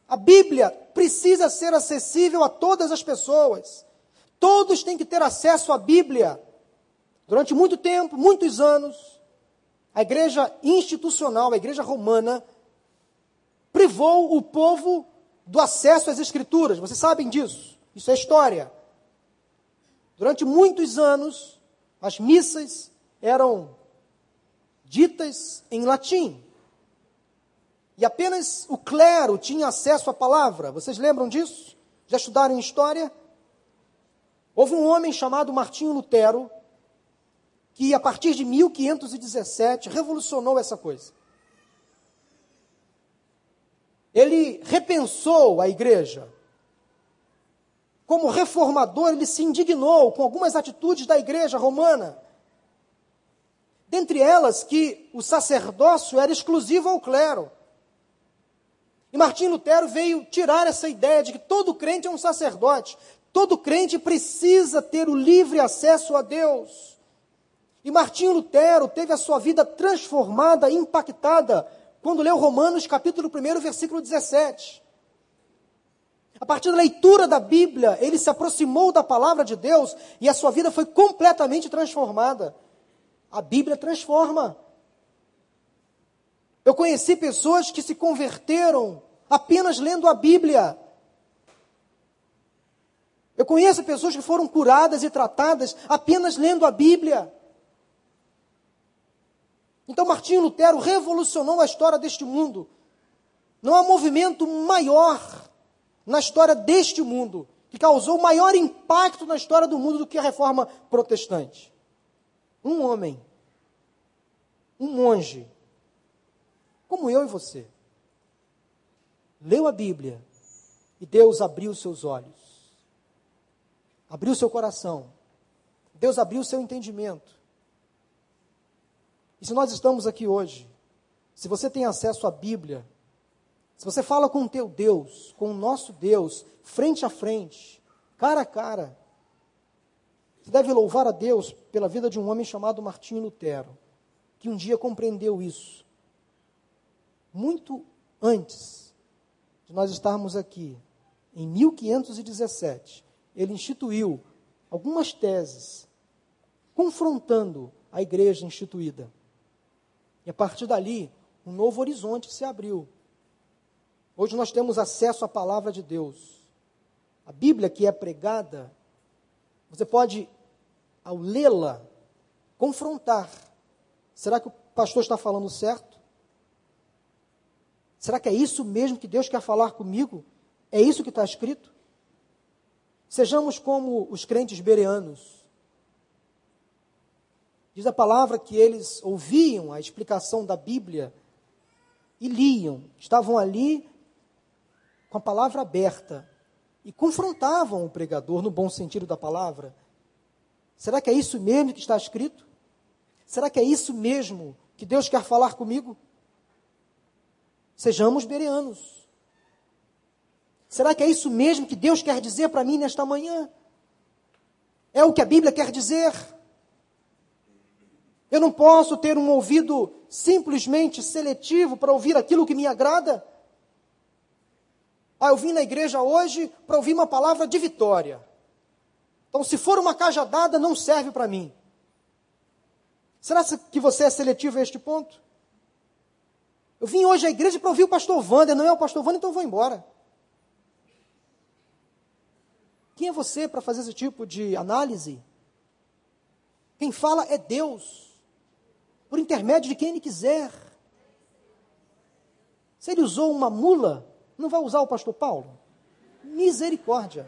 A Bíblia precisa ser acessível a todas as pessoas. Todos têm que ter acesso à Bíblia. Durante muito tempo, muitos anos, a igreja institucional, a igreja romana, privou o povo do acesso às escrituras. Vocês sabem disso. Isso é história. Durante muitos anos, as missas eram ditas em latim. E apenas o clero tinha acesso à palavra. Vocês lembram disso? Já estudaram história? Houve um homem chamado Martinho Lutero que a partir de 1517 revolucionou essa coisa. Ele repensou a igreja. Como reformador, ele se indignou com algumas atitudes da igreja romana. Dentre elas, que o sacerdócio era exclusivo ao clero. E Martim Lutero veio tirar essa ideia de que todo crente é um sacerdote. Todo crente precisa ter o livre acesso a Deus. E Martinho Lutero teve a sua vida transformada, impactada, quando leu Romanos capítulo 1, versículo 17. A partir da leitura da Bíblia, ele se aproximou da palavra de Deus e a sua vida foi completamente transformada. A Bíblia transforma. Eu conheci pessoas que se converteram apenas lendo a Bíblia. Eu conheço pessoas que foram curadas e tratadas apenas lendo a Bíblia. Então Martinho Lutero revolucionou a história deste mundo. Não há movimento maior na história deste mundo que causou maior impacto na história do mundo do que a reforma protestante. Um homem, um monge, como eu e você, leu a Bíblia e Deus abriu seus olhos, abriu seu coração, Deus abriu seu entendimento e se nós estamos aqui hoje, se você tem acesso à Bíblia, se você fala com o teu Deus, com o nosso Deus, frente a frente, cara a cara, você deve louvar a Deus pela vida de um homem chamado Martinho Lutero, que um dia compreendeu isso. Muito antes de nós estarmos aqui, em 1517, ele instituiu algumas teses confrontando a igreja instituída. E a partir dali, um novo horizonte se abriu. Hoje nós temos acesso à palavra de Deus. A Bíblia que é pregada, você pode, ao lê-la, confrontar. Será que o pastor está falando certo? Será que é isso mesmo que Deus quer falar comigo? É isso que está escrito? Sejamos como os crentes bereanos. Diz a palavra que eles ouviam a explicação da Bíblia e liam, estavam ali com a palavra aberta e confrontavam o pregador no bom sentido da palavra. Será que é isso mesmo que está escrito? Será que é isso mesmo que Deus quer falar comigo? Sejamos bereanos. Será que é isso mesmo que Deus quer dizer para mim nesta manhã? É o que a Bíblia quer dizer? Eu não posso ter um ouvido simplesmente seletivo para ouvir aquilo que me agrada. Ah, eu vim na igreja hoje para ouvir uma palavra de vitória. Então, se for uma cajadada, não serve para mim. Será que você é seletivo a este ponto? Eu vim hoje à igreja para ouvir o pastor Wander, não é o pastor Wander, então eu vou embora. Quem é você para fazer esse tipo de análise? Quem fala é Deus, por intermédio de quem Ele quiser. Se Ele usou uma mula, não vai usar o pastor Paulo? Misericórdia.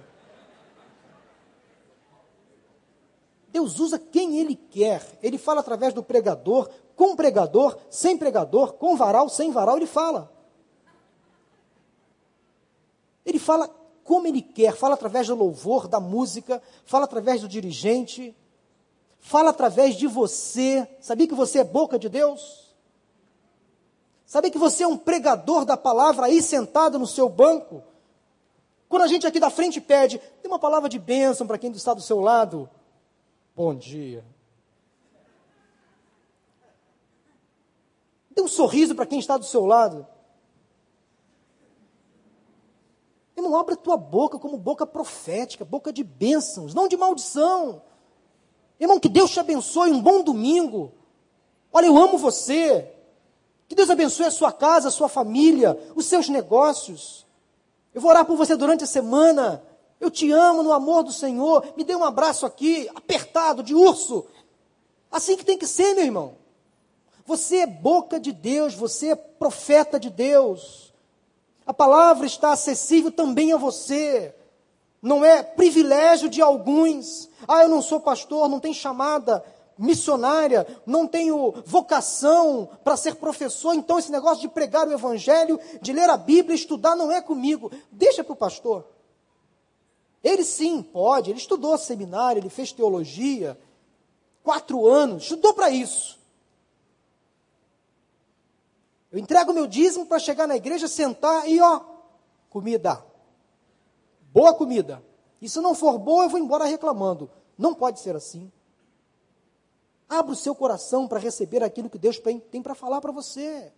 Deus usa quem Ele quer. Ele fala através do pregador, com pregador, sem pregador, com varal, sem varal, Ele fala. Ele fala como Ele quer, fala através do louvor, da música, fala através do dirigente, fala através de você. Sabia que você é boca de Deus? Sabia que você é um pregador da palavra aí sentado no seu banco? Quando a gente aqui da frente pede, tem uma palavra de bênção para quem está do seu lado. Bom dia. Dê um sorriso para quem está do seu lado. Irmão, abre a tua boca como boca profética, boca de bênçãos, não de maldição. Irmão, que Deus te abençoe, um bom domingo. Olha, eu amo você. Que Deus abençoe a sua casa, a sua família, os seus negócios. Eu vou orar por você durante a semana. Eu te amo no amor do Senhor. Me dê um abraço aqui, apertado, de urso. Assim que tem que ser, meu irmão. Você é boca de Deus, você é profeta de Deus. A palavra está acessível também a você. Não é privilégio de alguns. Ah, eu não sou pastor, não tenho chamada missionária, não tenho vocação para ser professor, então esse negócio de pregar o evangelho, de ler a Bíblia, estudar, não é comigo. Deixa para o pastor. Ele sim pode, ele estudou seminário, ele fez teologia, quatro anos, estudou para isso. Eu entrego meu dízimo para chegar na igreja, sentar e ó, comida. Boa comida. E se não for boa, eu vou embora reclamando. Não pode ser assim. Abra o seu coração para receber aquilo que Deus tem para falar para você.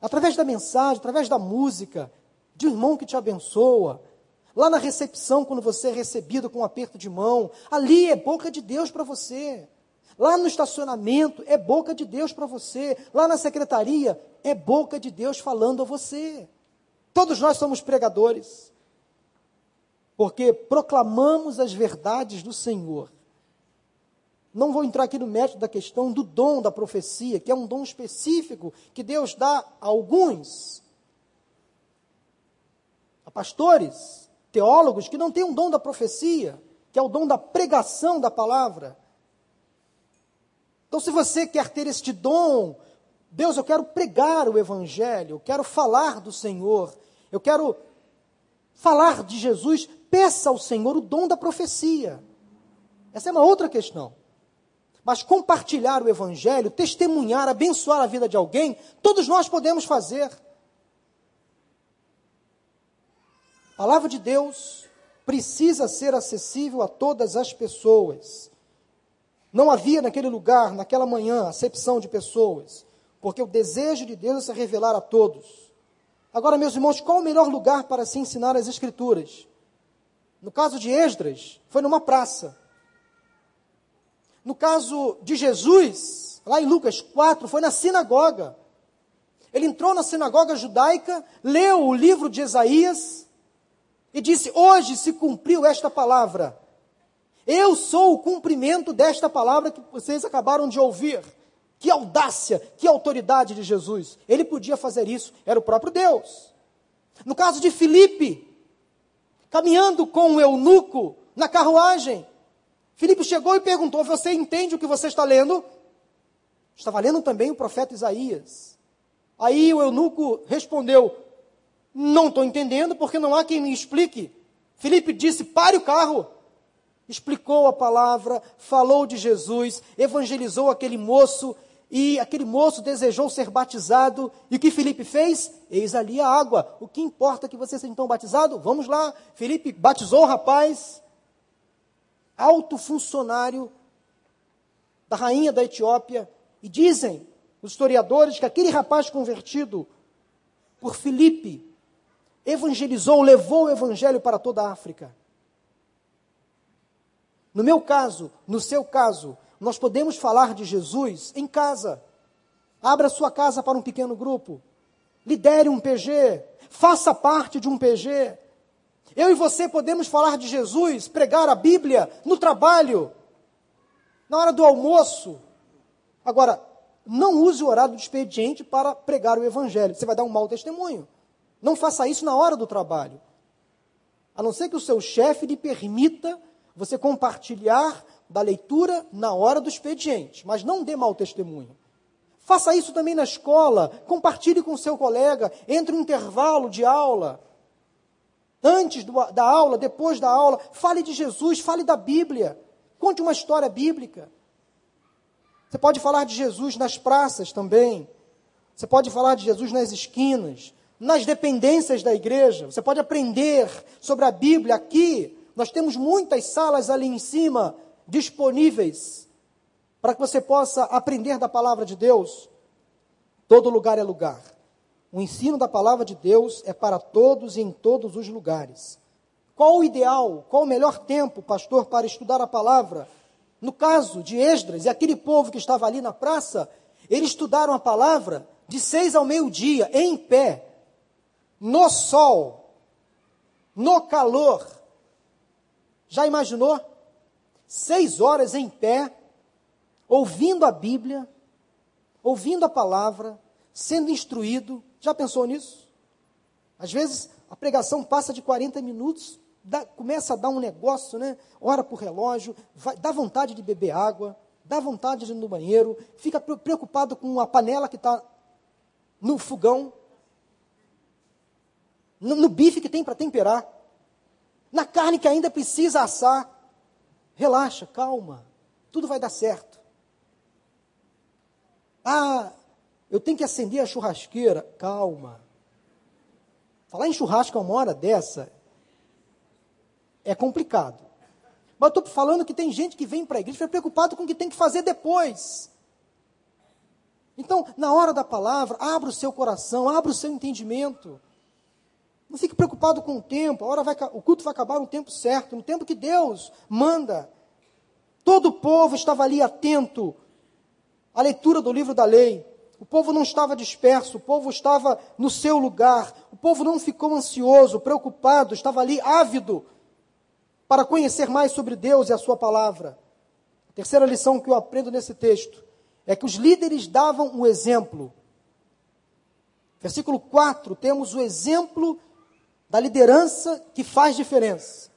Através da mensagem, através da música, de um irmão que te abençoa, Lá na recepção, quando você é recebido com um aperto de mão, ali é boca de Deus para você. Lá no estacionamento, é boca de Deus para você. Lá na secretaria, é boca de Deus falando a você. Todos nós somos pregadores. Porque proclamamos as verdades do Senhor. Não vou entrar aqui no mérito da questão do dom da profecia, que é um dom específico que Deus dá a alguns. A pastores, teólogos que não têm um dom da profecia, que é o dom da pregação da palavra. Então, se você quer ter este dom, Deus, eu quero pregar o Evangelho, eu quero falar do Senhor, eu quero falar de Jesus, peça ao Senhor o dom da profecia. Essa é uma outra questão. Mas compartilhar o Evangelho, testemunhar, abençoar a vida de alguém, todos nós podemos fazer. A palavra de Deus precisa ser acessível a todas as pessoas. Não havia naquele lugar, naquela manhã, acepção de pessoas, porque o desejo de Deus é se revelar a todos. Agora, meus irmãos, qual o melhor lugar para se ensinar as Escrituras? No caso de Esdras, foi numa praça. No caso de Jesus, lá em Lucas 4, foi na sinagoga. Ele entrou na sinagoga judaica, leu o livro de Isaías, e disse: Hoje se cumpriu esta palavra. Eu sou o cumprimento desta palavra que vocês acabaram de ouvir. Que audácia, que autoridade de Jesus. Ele podia fazer isso, era o próprio Deus. No caso de Filipe, caminhando com o eunuco na carruagem, Filipe chegou e perguntou: Você entende o que você está lendo? Estava lendo também o profeta Isaías. Aí o eunuco respondeu: não estou entendendo porque não há quem me explique. Felipe disse: pare o carro. Explicou a palavra, falou de Jesus, evangelizou aquele moço e aquele moço desejou ser batizado. E o que Felipe fez? Eis ali a água. O que importa que você seja então batizado? Vamos lá. Felipe batizou o rapaz, alto funcionário da rainha da Etiópia. E dizem os historiadores que aquele rapaz convertido por Felipe evangelizou, levou o evangelho para toda a África. No meu caso, no seu caso, nós podemos falar de Jesus em casa. Abra sua casa para um pequeno grupo. Lidere um PG. Faça parte de um PG. Eu e você podemos falar de Jesus, pregar a Bíblia no trabalho, na hora do almoço. Agora, não use o horário do expediente para pregar o Evangelho. Você vai dar um mau testemunho. Não faça isso na hora do trabalho. A não ser que o seu chefe lhe permita você compartilhar da leitura na hora do expediente, mas não dê mau testemunho. Faça isso também na escola, compartilhe com seu colega, entre um intervalo de aula antes do, da aula, depois da aula, fale de Jesus, fale da Bíblia, conte uma história bíblica. Você pode falar de Jesus nas praças também. Você pode falar de Jesus nas esquinas, nas dependências da igreja. Você pode aprender sobre a Bíblia aqui. Nós temos muitas salas ali em cima disponíveis para que você possa aprender da palavra de Deus. Todo lugar é lugar. O ensino da palavra de Deus é para todos e em todos os lugares. Qual o ideal, qual o melhor tempo, pastor, para estudar a palavra? No caso de Esdras e aquele povo que estava ali na praça, eles estudaram a palavra de seis ao meio-dia, em pé, no sol, no calor. Já imaginou? Seis horas em pé, ouvindo a Bíblia, ouvindo a palavra, sendo instruído, já pensou nisso? Às vezes a pregação passa de 40 minutos, dá, começa a dar um negócio, né? Ora por relógio, vai, dá vontade de beber água, dá vontade de ir no banheiro, fica preocupado com a panela que está no fogão, no, no bife que tem para temperar, na carne que ainda precisa assar. Relaxa, calma, tudo vai dar certo. Ah, eu tenho que acender a churrasqueira. Calma. Falar em churrasco a uma hora dessa é complicado. Mas eu estou falando que tem gente que vem para a igreja e fica preocupado com o que tem que fazer depois. Então, na hora da palavra, abra o seu coração, abra o seu entendimento. Não fique preocupado com o tempo, a hora vai, o culto vai acabar no tempo certo, no tempo que Deus manda. Todo o povo estava ali atento à leitura do livro da lei. O povo não estava disperso, o povo estava no seu lugar, o povo não ficou ansioso, preocupado, estava ali ávido para conhecer mais sobre Deus e a Sua palavra. A terceira lição que eu aprendo nesse texto é que os líderes davam um exemplo. Versículo 4, temos o exemplo da liderança que faz diferença.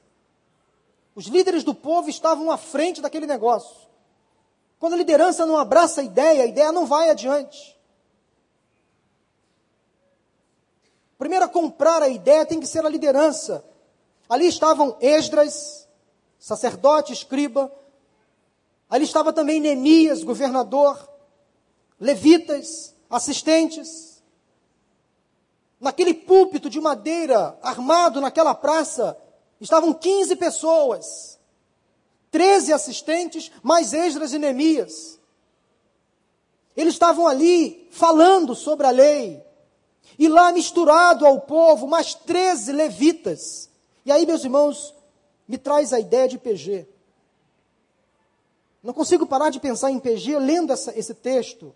Os líderes do povo estavam à frente daquele negócio. Quando a liderança não abraça a ideia, a ideia não vai adiante. Primeiro a comprar a ideia tem que ser a liderança. Ali estavam Esdras, sacerdote, escriba. Ali estava também Neemias, governador, levitas, assistentes. Naquele púlpito de madeira armado naquela praça, estavam 15 pessoas. 13 assistentes, mais Esdras e Neemias. Eles estavam ali falando sobre a lei. E lá misturado ao povo, mais 13 levitas. E aí, meus irmãos, me traz a ideia de PG. Não consigo parar de pensar em PG lendo essa, esse texto.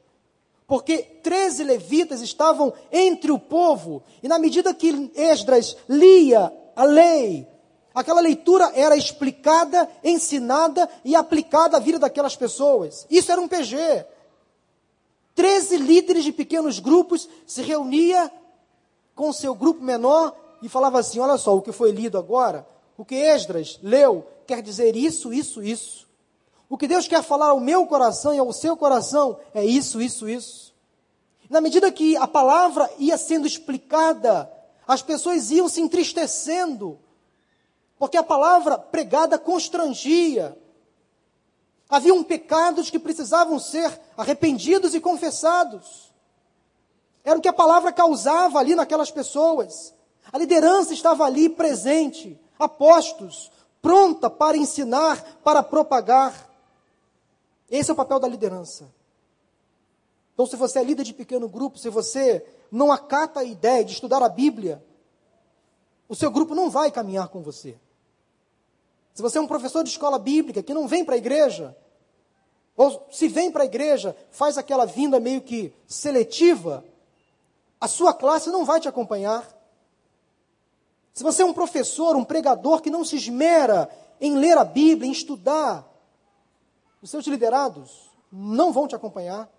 Porque 13 levitas estavam entre o povo, e na medida que Esdras lia a lei, Aquela leitura era explicada, ensinada e aplicada à vida daquelas pessoas. Isso era um PG. Treze líderes de pequenos grupos se reunia com seu grupo menor e falava assim: olha só, o que foi lido agora, o que Esdras leu, quer dizer isso, isso, isso. O que Deus quer falar ao meu coração e ao seu coração é isso, isso, isso. Na medida que a palavra ia sendo explicada, as pessoas iam se entristecendo porque a palavra pregada constrangia. Haviam pecados que precisavam ser arrependidos e confessados. Era o que a palavra causava ali naquelas pessoas. A liderança estava ali presente, apostos, pronta para ensinar, para propagar. Esse é o papel da liderança. Então, se você é líder de pequeno grupo, se você não acata a ideia de estudar a Bíblia, o seu grupo não vai caminhar com você. Se você é um professor de escola bíblica que não vem para a igreja, ou se vem para a igreja, faz aquela vinda meio que seletiva, a sua classe não vai te acompanhar. Se você é um professor, um pregador que não se esmera em ler a Bíblia, em estudar, os seus liderados não vão te acompanhar.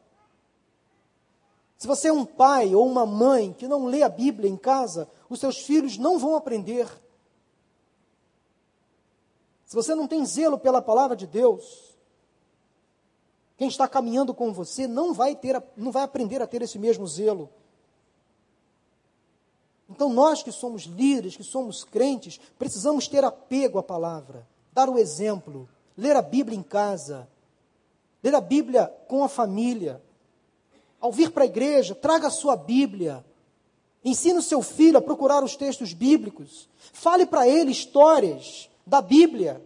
Se você é um pai ou uma mãe que não lê a Bíblia em casa, os seus filhos não vão aprender. Se você não tem zelo pela palavra de Deus, quem está caminhando com você não vai ter, não vai aprender a ter esse mesmo zelo. Então nós que somos líderes, que somos crentes, precisamos ter apego à palavra, dar o exemplo, ler a Bíblia em casa, ler a Bíblia com a família. Ao vir para a igreja, traga a sua Bíblia. Ensine o seu filho a procurar os textos bíblicos. Fale para ele histórias da Bíblia.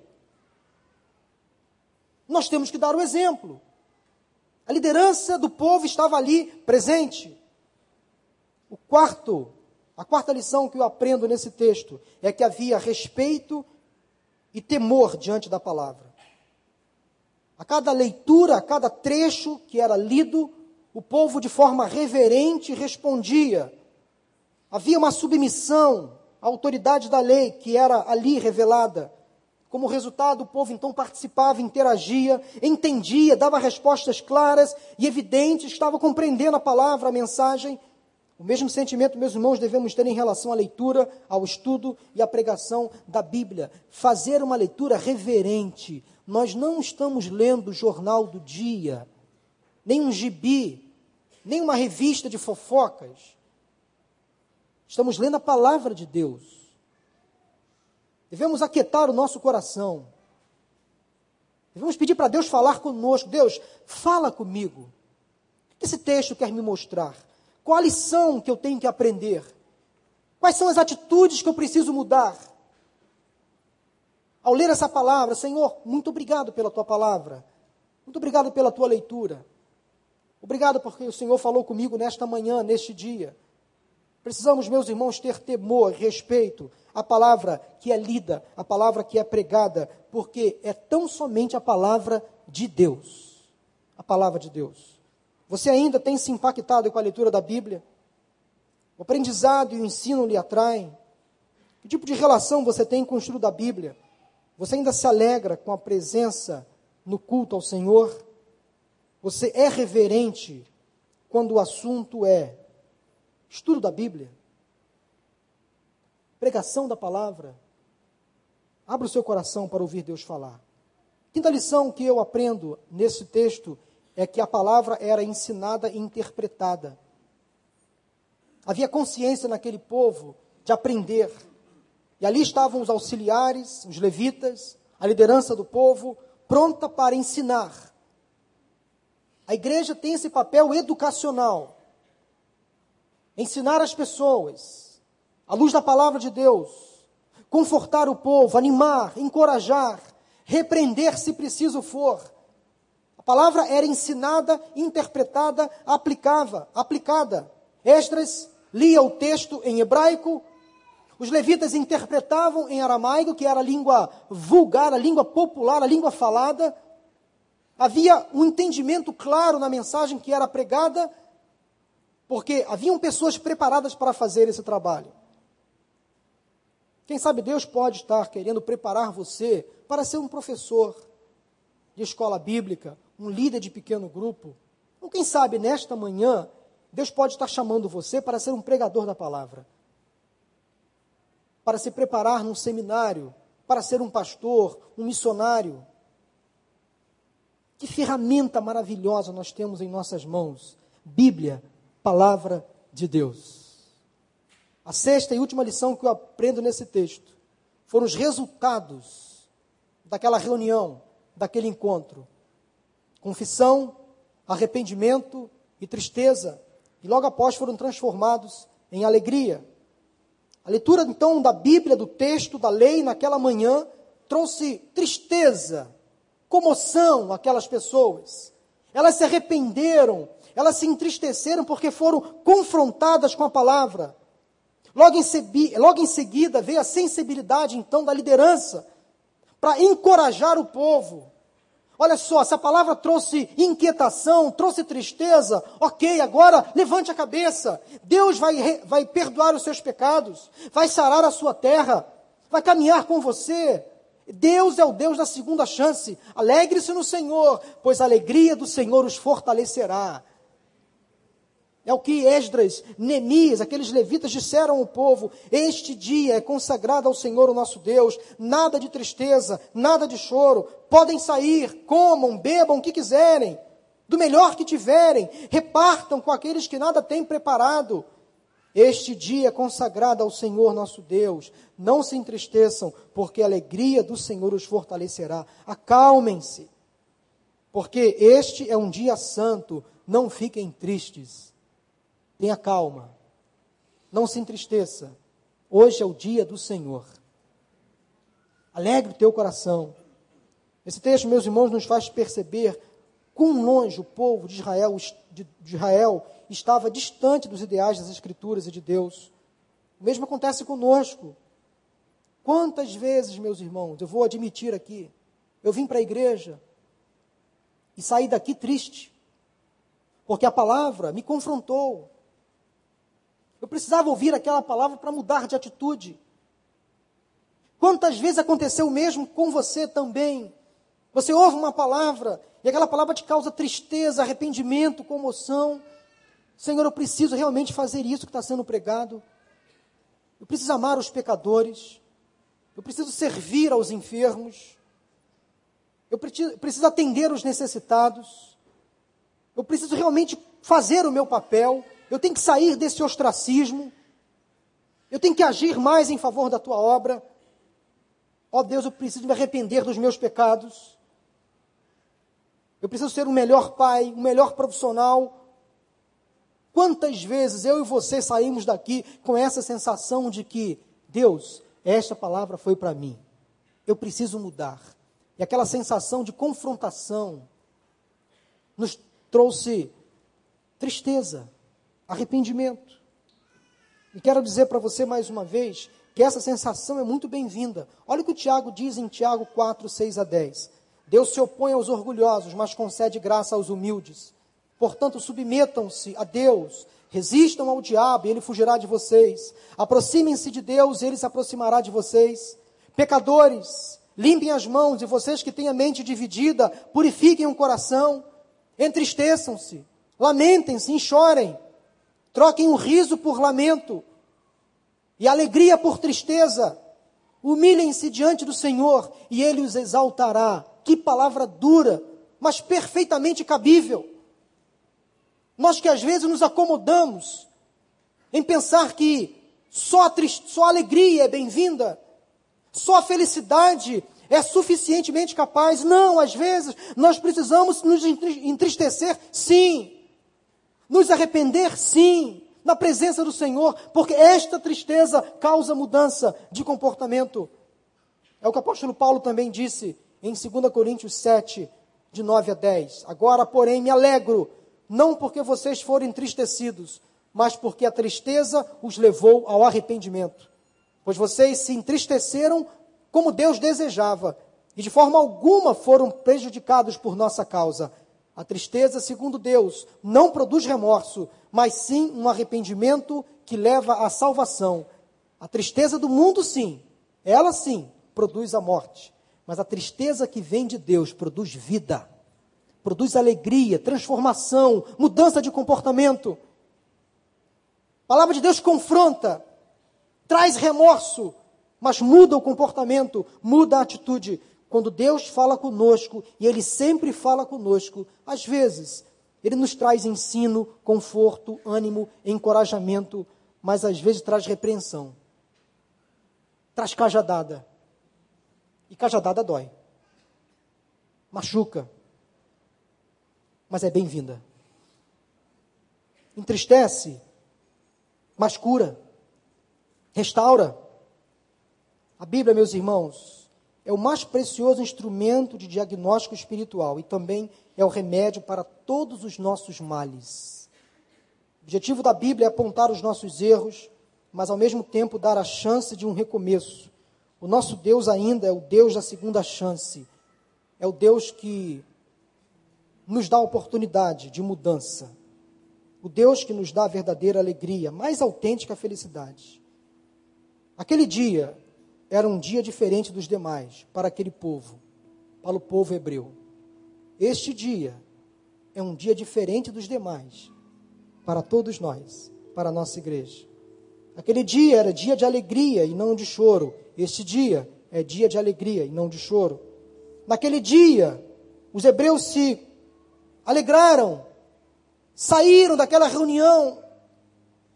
Nós temos que dar o exemplo. A liderança do povo estava ali presente. O quarto, a quarta lição que eu aprendo nesse texto é que havia respeito e temor diante da palavra. A cada leitura, a cada trecho que era lido, o povo de forma reverente respondia. Havia uma submissão à autoridade da lei que era ali revelada. Como resultado, o povo então participava, interagia, entendia, dava respostas claras e evidentes, estava compreendendo a palavra, a mensagem. O mesmo sentimento, meus irmãos, devemos ter em relação à leitura, ao estudo e à pregação da Bíblia. Fazer uma leitura reverente, nós não estamos lendo o jornal do dia, nem um gibi, nem uma revista de fofocas. Estamos lendo a palavra de Deus. Devemos aquietar o nosso coração. Devemos pedir para Deus falar conosco. Deus, fala comigo. O que esse texto quer me mostrar? Qual a lição que eu tenho que aprender? Quais são as atitudes que eu preciso mudar? Ao ler essa palavra, Senhor, muito obrigado pela tua palavra. Muito obrigado pela tua leitura. Obrigado porque o Senhor falou comigo nesta manhã, neste dia. Precisamos, meus irmãos, ter temor, respeito à palavra que é lida, à palavra que é pregada, porque é tão somente a palavra de Deus. A palavra de Deus. Você ainda tem se impactado com a leitura da Bíblia? O aprendizado e o ensino lhe atraem? Que tipo de relação você tem com o estudo da Bíblia? Você ainda se alegra com a presença no culto ao Senhor? Você é reverente quando o assunto é estudo da Bíblia? Pregação da palavra? Abra o seu coração para ouvir Deus falar. Quinta lição que eu aprendo nesse texto é que a palavra era ensinada e interpretada. Havia consciência naquele povo de aprender e ali estavam os auxiliares, os levitas, a liderança do povo, pronta para ensinar. A igreja tem esse papel educacional. Ensinar as pessoas, à luz da palavra de Deus, confortar o povo, animar, encorajar, repreender se preciso for. A palavra era ensinada, interpretada, aplicava, aplicada. Esdras lia o texto em hebraico, os levitas interpretavam em aramaico, que era a língua vulgar, a língua popular, a língua falada. Havia um entendimento claro na mensagem que era pregada, porque haviam pessoas preparadas para fazer esse trabalho. Quem sabe Deus pode estar querendo preparar você para ser um professor de escola bíblica, um líder de pequeno grupo. Ou quem sabe nesta manhã, Deus pode estar chamando você para ser um pregador da palavra para se preparar num seminário, para ser um pastor, um missionário. Que ferramenta maravilhosa nós temos em nossas mãos. Bíblia, palavra de Deus. A sexta e última lição que eu aprendo nesse texto foram os resultados daquela reunião, daquele encontro. Confissão, arrependimento e tristeza. E logo após foram transformados em alegria. A leitura então da Bíblia, do texto, da lei naquela manhã, trouxe tristeza, comoção àquelas pessoas. Elas se arrependeram, elas se entristeceram porque foram confrontadas com a palavra. Logo em, logo em seguida veio a sensibilidade então da liderança para encorajar o povo. Olha só, se a palavra trouxe inquietação, trouxe tristeza, ok, agora levante a cabeça. Deus vai, vai perdoar os seus pecados, vai sarar a sua terra, vai caminhar com você. Deus é o Deus da segunda chance. Alegre-se no Senhor, pois a alegria do Senhor os fortalecerá. É o que Esdras, Neemias, aqueles levitas disseram ao povo: Este dia é consagrado ao Senhor, o nosso Deus, nada de tristeza, nada de choro. Podem sair, comam, bebam o que quiserem, do melhor que tiverem, repartam com aqueles que nada têm preparado. Este dia é consagrado ao Senhor nosso Deus. Não se entristeçam, porque a alegria do Senhor os fortalecerá. Acalmem-se, porque este é um dia santo. Não fiquem tristes. Tenha calma. Não se entristeça. Hoje é o dia do Senhor. Alegre o teu coração. Esse texto, meus irmãos, nos faz perceber quão longe o povo de Israel, de Israel estava distante dos ideais das Escrituras e de Deus. O mesmo acontece conosco. Quantas vezes, meus irmãos, eu vou admitir aqui, eu vim para a igreja e saí daqui triste, porque a palavra me confrontou, eu precisava ouvir aquela palavra para mudar de atitude. Quantas vezes aconteceu o mesmo com você também? Você ouve uma palavra e aquela palavra te causa tristeza, arrependimento, comoção. Senhor, eu preciso realmente fazer isso que está sendo pregado. Eu preciso amar os pecadores. Eu preciso servir aos enfermos. Eu preciso, atender os necessitados. Eu preciso realmente fazer o meu papel. Eu tenho que sair desse ostracismo. Eu tenho que agir mais em favor da tua obra. Ó oh Deus, eu preciso me arrepender dos meus pecados. Eu preciso ser um melhor pai, um melhor profissional. Quantas vezes eu e você saímos daqui com essa sensação de que, Deus, esta palavra foi para mim. Eu preciso mudar. E aquela sensação de confrontação nos trouxe tristeza, arrependimento. E quero dizer para você mais uma vez que essa sensação é muito bem-vinda. Olha o que o Tiago diz em Tiago 4, 6 a 10. Deus se opõe aos orgulhosos, mas concede graça aos humildes. Portanto, submetam-se a Deus, resistam ao diabo e ele fugirá de vocês. Aproximem-se de Deus e ele se aproximará de vocês. Pecadores, limpem as mãos e vocês que têm a mente dividida, purifiquem o coração. Entristeçam-se, lamentem-se e chorem. Troquem o riso por lamento e alegria por tristeza. Humilhem-se diante do Senhor e Ele os exaltará. Que palavra dura, mas perfeitamente cabível. Nós que às vezes nos acomodamos em pensar que só a, só a alegria é bem-vinda, só a felicidade é suficientemente capaz. Não, às vezes nós precisamos nos entristecer, sim. Nos arrepender, sim, na presença do Senhor, porque esta tristeza causa mudança de comportamento. É o que o apóstolo Paulo também disse em 2 Coríntios 7, de 9 a 10. Agora, porém, me alegro, não porque vocês foram entristecidos, mas porque a tristeza os levou ao arrependimento. Pois vocês se entristeceram como Deus desejava, e de forma alguma foram prejudicados por nossa causa. A tristeza, segundo Deus, não produz remorso, mas sim um arrependimento que leva à salvação. A tristeza do mundo, sim, ela sim produz a morte. Mas a tristeza que vem de Deus produz vida, produz alegria, transformação, mudança de comportamento. A palavra de Deus confronta, traz remorso, mas muda o comportamento, muda a atitude. Quando Deus fala conosco, e Ele sempre fala conosco, às vezes, Ele nos traz ensino, conforto, ânimo, encorajamento, mas às vezes traz repreensão. Traz cajadada. E cajadada dói. Machuca. Mas é bem-vinda. Entristece, mas cura. Restaura. A Bíblia, meus irmãos, é o mais precioso instrumento de diagnóstico espiritual e também é o remédio para todos os nossos males. O objetivo da Bíblia é apontar os nossos erros, mas ao mesmo tempo dar a chance de um recomeço. O nosso Deus ainda é o Deus da segunda chance. É o Deus que nos dá a oportunidade de mudança. O Deus que nos dá a verdadeira alegria, mais autêntica felicidade. Aquele dia era um dia diferente dos demais para aquele povo, para o povo hebreu. Este dia é um dia diferente dos demais para todos nós, para a nossa igreja. Aquele dia era dia de alegria e não de choro. Este dia é dia de alegria e não de choro. Naquele dia, os hebreus se alegraram, saíram daquela reunião,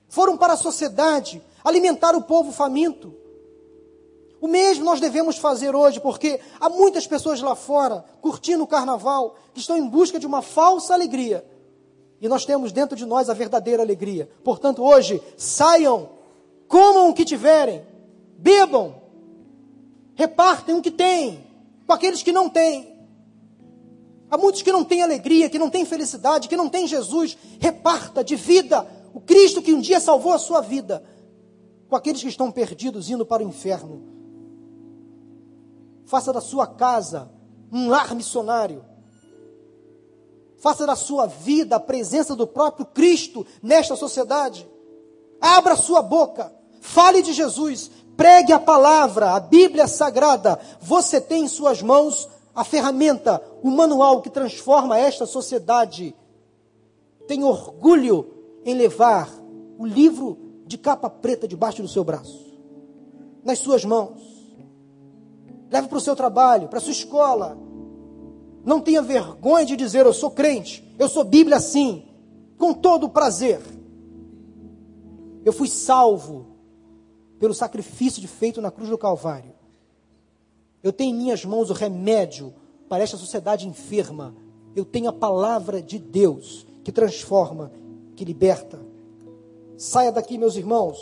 foram para a sociedade, alimentar o povo faminto. O mesmo nós devemos fazer hoje, porque há muitas pessoas lá fora, curtindo o carnaval, que estão em busca de uma falsa alegria. E nós temos dentro de nós a verdadeira alegria. Portanto, hoje, saiam, comam o que tiverem, bebam, repartem o que têm, com aqueles que não têm. Há muitos que não têm alegria, que não têm felicidade, que não têm Jesus. Reparta de vida o Cristo que um dia salvou a sua vida, com aqueles que estão perdidos indo para o inferno. Faça da sua casa um lar missionário. Faça da sua vida a presença do próprio Cristo nesta sociedade. Abra sua boca, fale de Jesus, pregue a palavra, a Bíblia Sagrada. Você tem em suas mãos a ferramenta, o manual que transforma esta sociedade. Tem orgulho em levar o livro de capa preta debaixo do seu braço, nas suas mãos. Leve para o seu trabalho, para a sua escola. Não tenha vergonha de dizer: Eu sou crente, eu sou Bíblia sim, com todo o prazer. Eu fui salvo pelo sacrifício de feito na cruz do Calvário. Eu tenho em minhas mãos o remédio para esta sociedade enferma. Eu tenho a palavra de Deus que transforma, que liberta. Saia daqui, meus irmãos,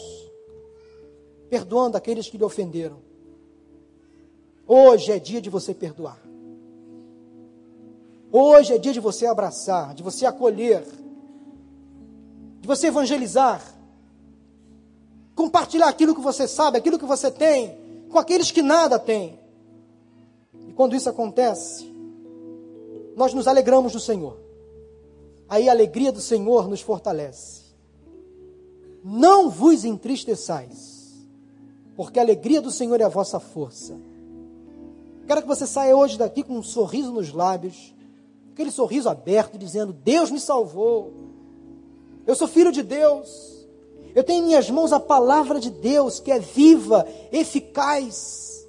perdoando aqueles que lhe ofenderam Hoje é dia de você perdoar. Hoje é dia de você abraçar, de você acolher, de você evangelizar, compartilhar aquilo que você sabe, aquilo que você tem, com aqueles que nada têm. E quando isso acontece, nós nos alegramos do Senhor. Aí a alegria do Senhor nos fortalece. Não vos entristeçais, porque a alegria do Senhor é a vossa força. Quero que você saia hoje daqui com um sorriso nos lábios, aquele sorriso aberto, dizendo: Deus me salvou, eu sou filho de Deus, eu tenho em minhas mãos a palavra de Deus que é viva, eficaz,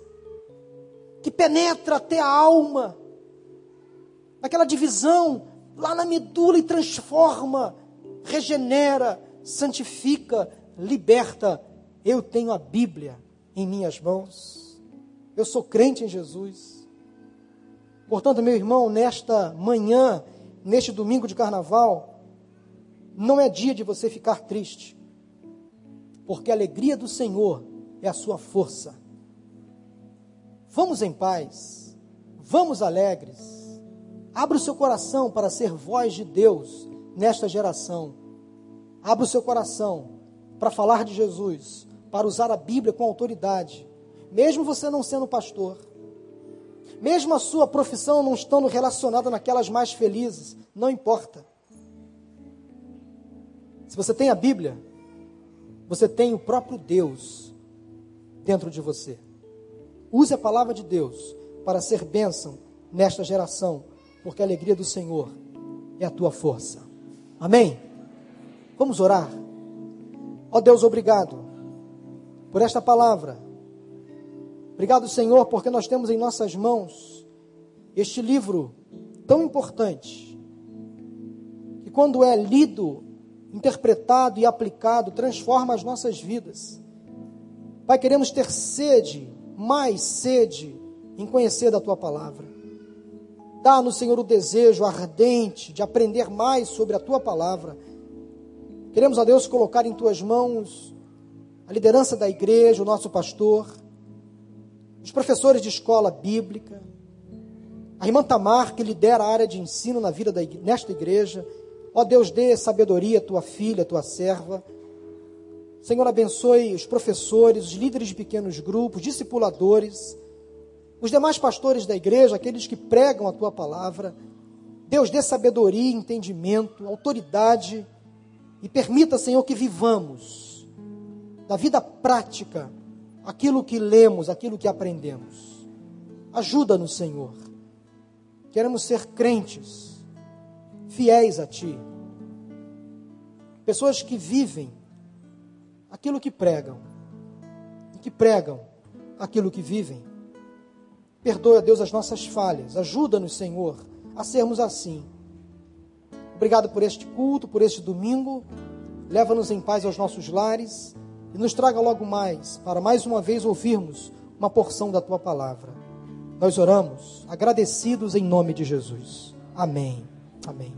que penetra até a alma, naquela divisão, lá na medula e transforma, regenera, santifica, liberta. Eu tenho a Bíblia em minhas mãos. Eu sou crente em Jesus. Portanto, meu irmão, nesta manhã, neste domingo de carnaval, não é dia de você ficar triste, porque a alegria do Senhor é a sua força. Vamos em paz, vamos alegres. Abra o seu coração para ser voz de Deus nesta geração. Abra o seu coração para falar de Jesus, para usar a Bíblia com autoridade mesmo você não sendo pastor, mesmo a sua profissão não estando relacionada naquelas mais felizes, não importa. Se você tem a Bíblia, você tem o próprio Deus dentro de você. Use a palavra de Deus para ser bênção nesta geração, porque a alegria do Senhor é a tua força. Amém? Vamos orar. Ó oh Deus, obrigado por esta palavra Obrigado, Senhor, porque nós temos em nossas mãos este livro tão importante, que quando é lido, interpretado e aplicado, transforma as nossas vidas. Pai, queremos ter sede, mais sede, em conhecer da tua palavra. Dá-nos, Senhor, o desejo ardente de aprender mais sobre a tua palavra. Queremos, a Deus, colocar em tuas mãos a liderança da igreja, o nosso pastor os professores de escola bíblica, a irmã Tamar, que lidera a área de ensino na vida da, nesta igreja. Ó Deus, dê sabedoria à tua filha, à tua serva. Senhor, abençoe os professores, os líderes de pequenos grupos, discipuladores, os demais pastores da igreja, aqueles que pregam a tua palavra. Deus dê sabedoria, entendimento, autoridade e permita, Senhor, que vivamos da vida prática aquilo que lemos, aquilo que aprendemos. Ajuda-nos, Senhor. Queremos ser crentes, fiéis a Ti. Pessoas que vivem aquilo que pregam, e que pregam aquilo que vivem. Perdoa, Deus, as nossas falhas. Ajuda-nos, Senhor, a sermos assim. Obrigado por este culto, por este domingo. Leva-nos em paz aos nossos lares e nos traga logo mais, para mais uma vez ouvirmos uma porção da tua palavra. Nós oramos, agradecidos em nome de Jesus. Amém. Amém.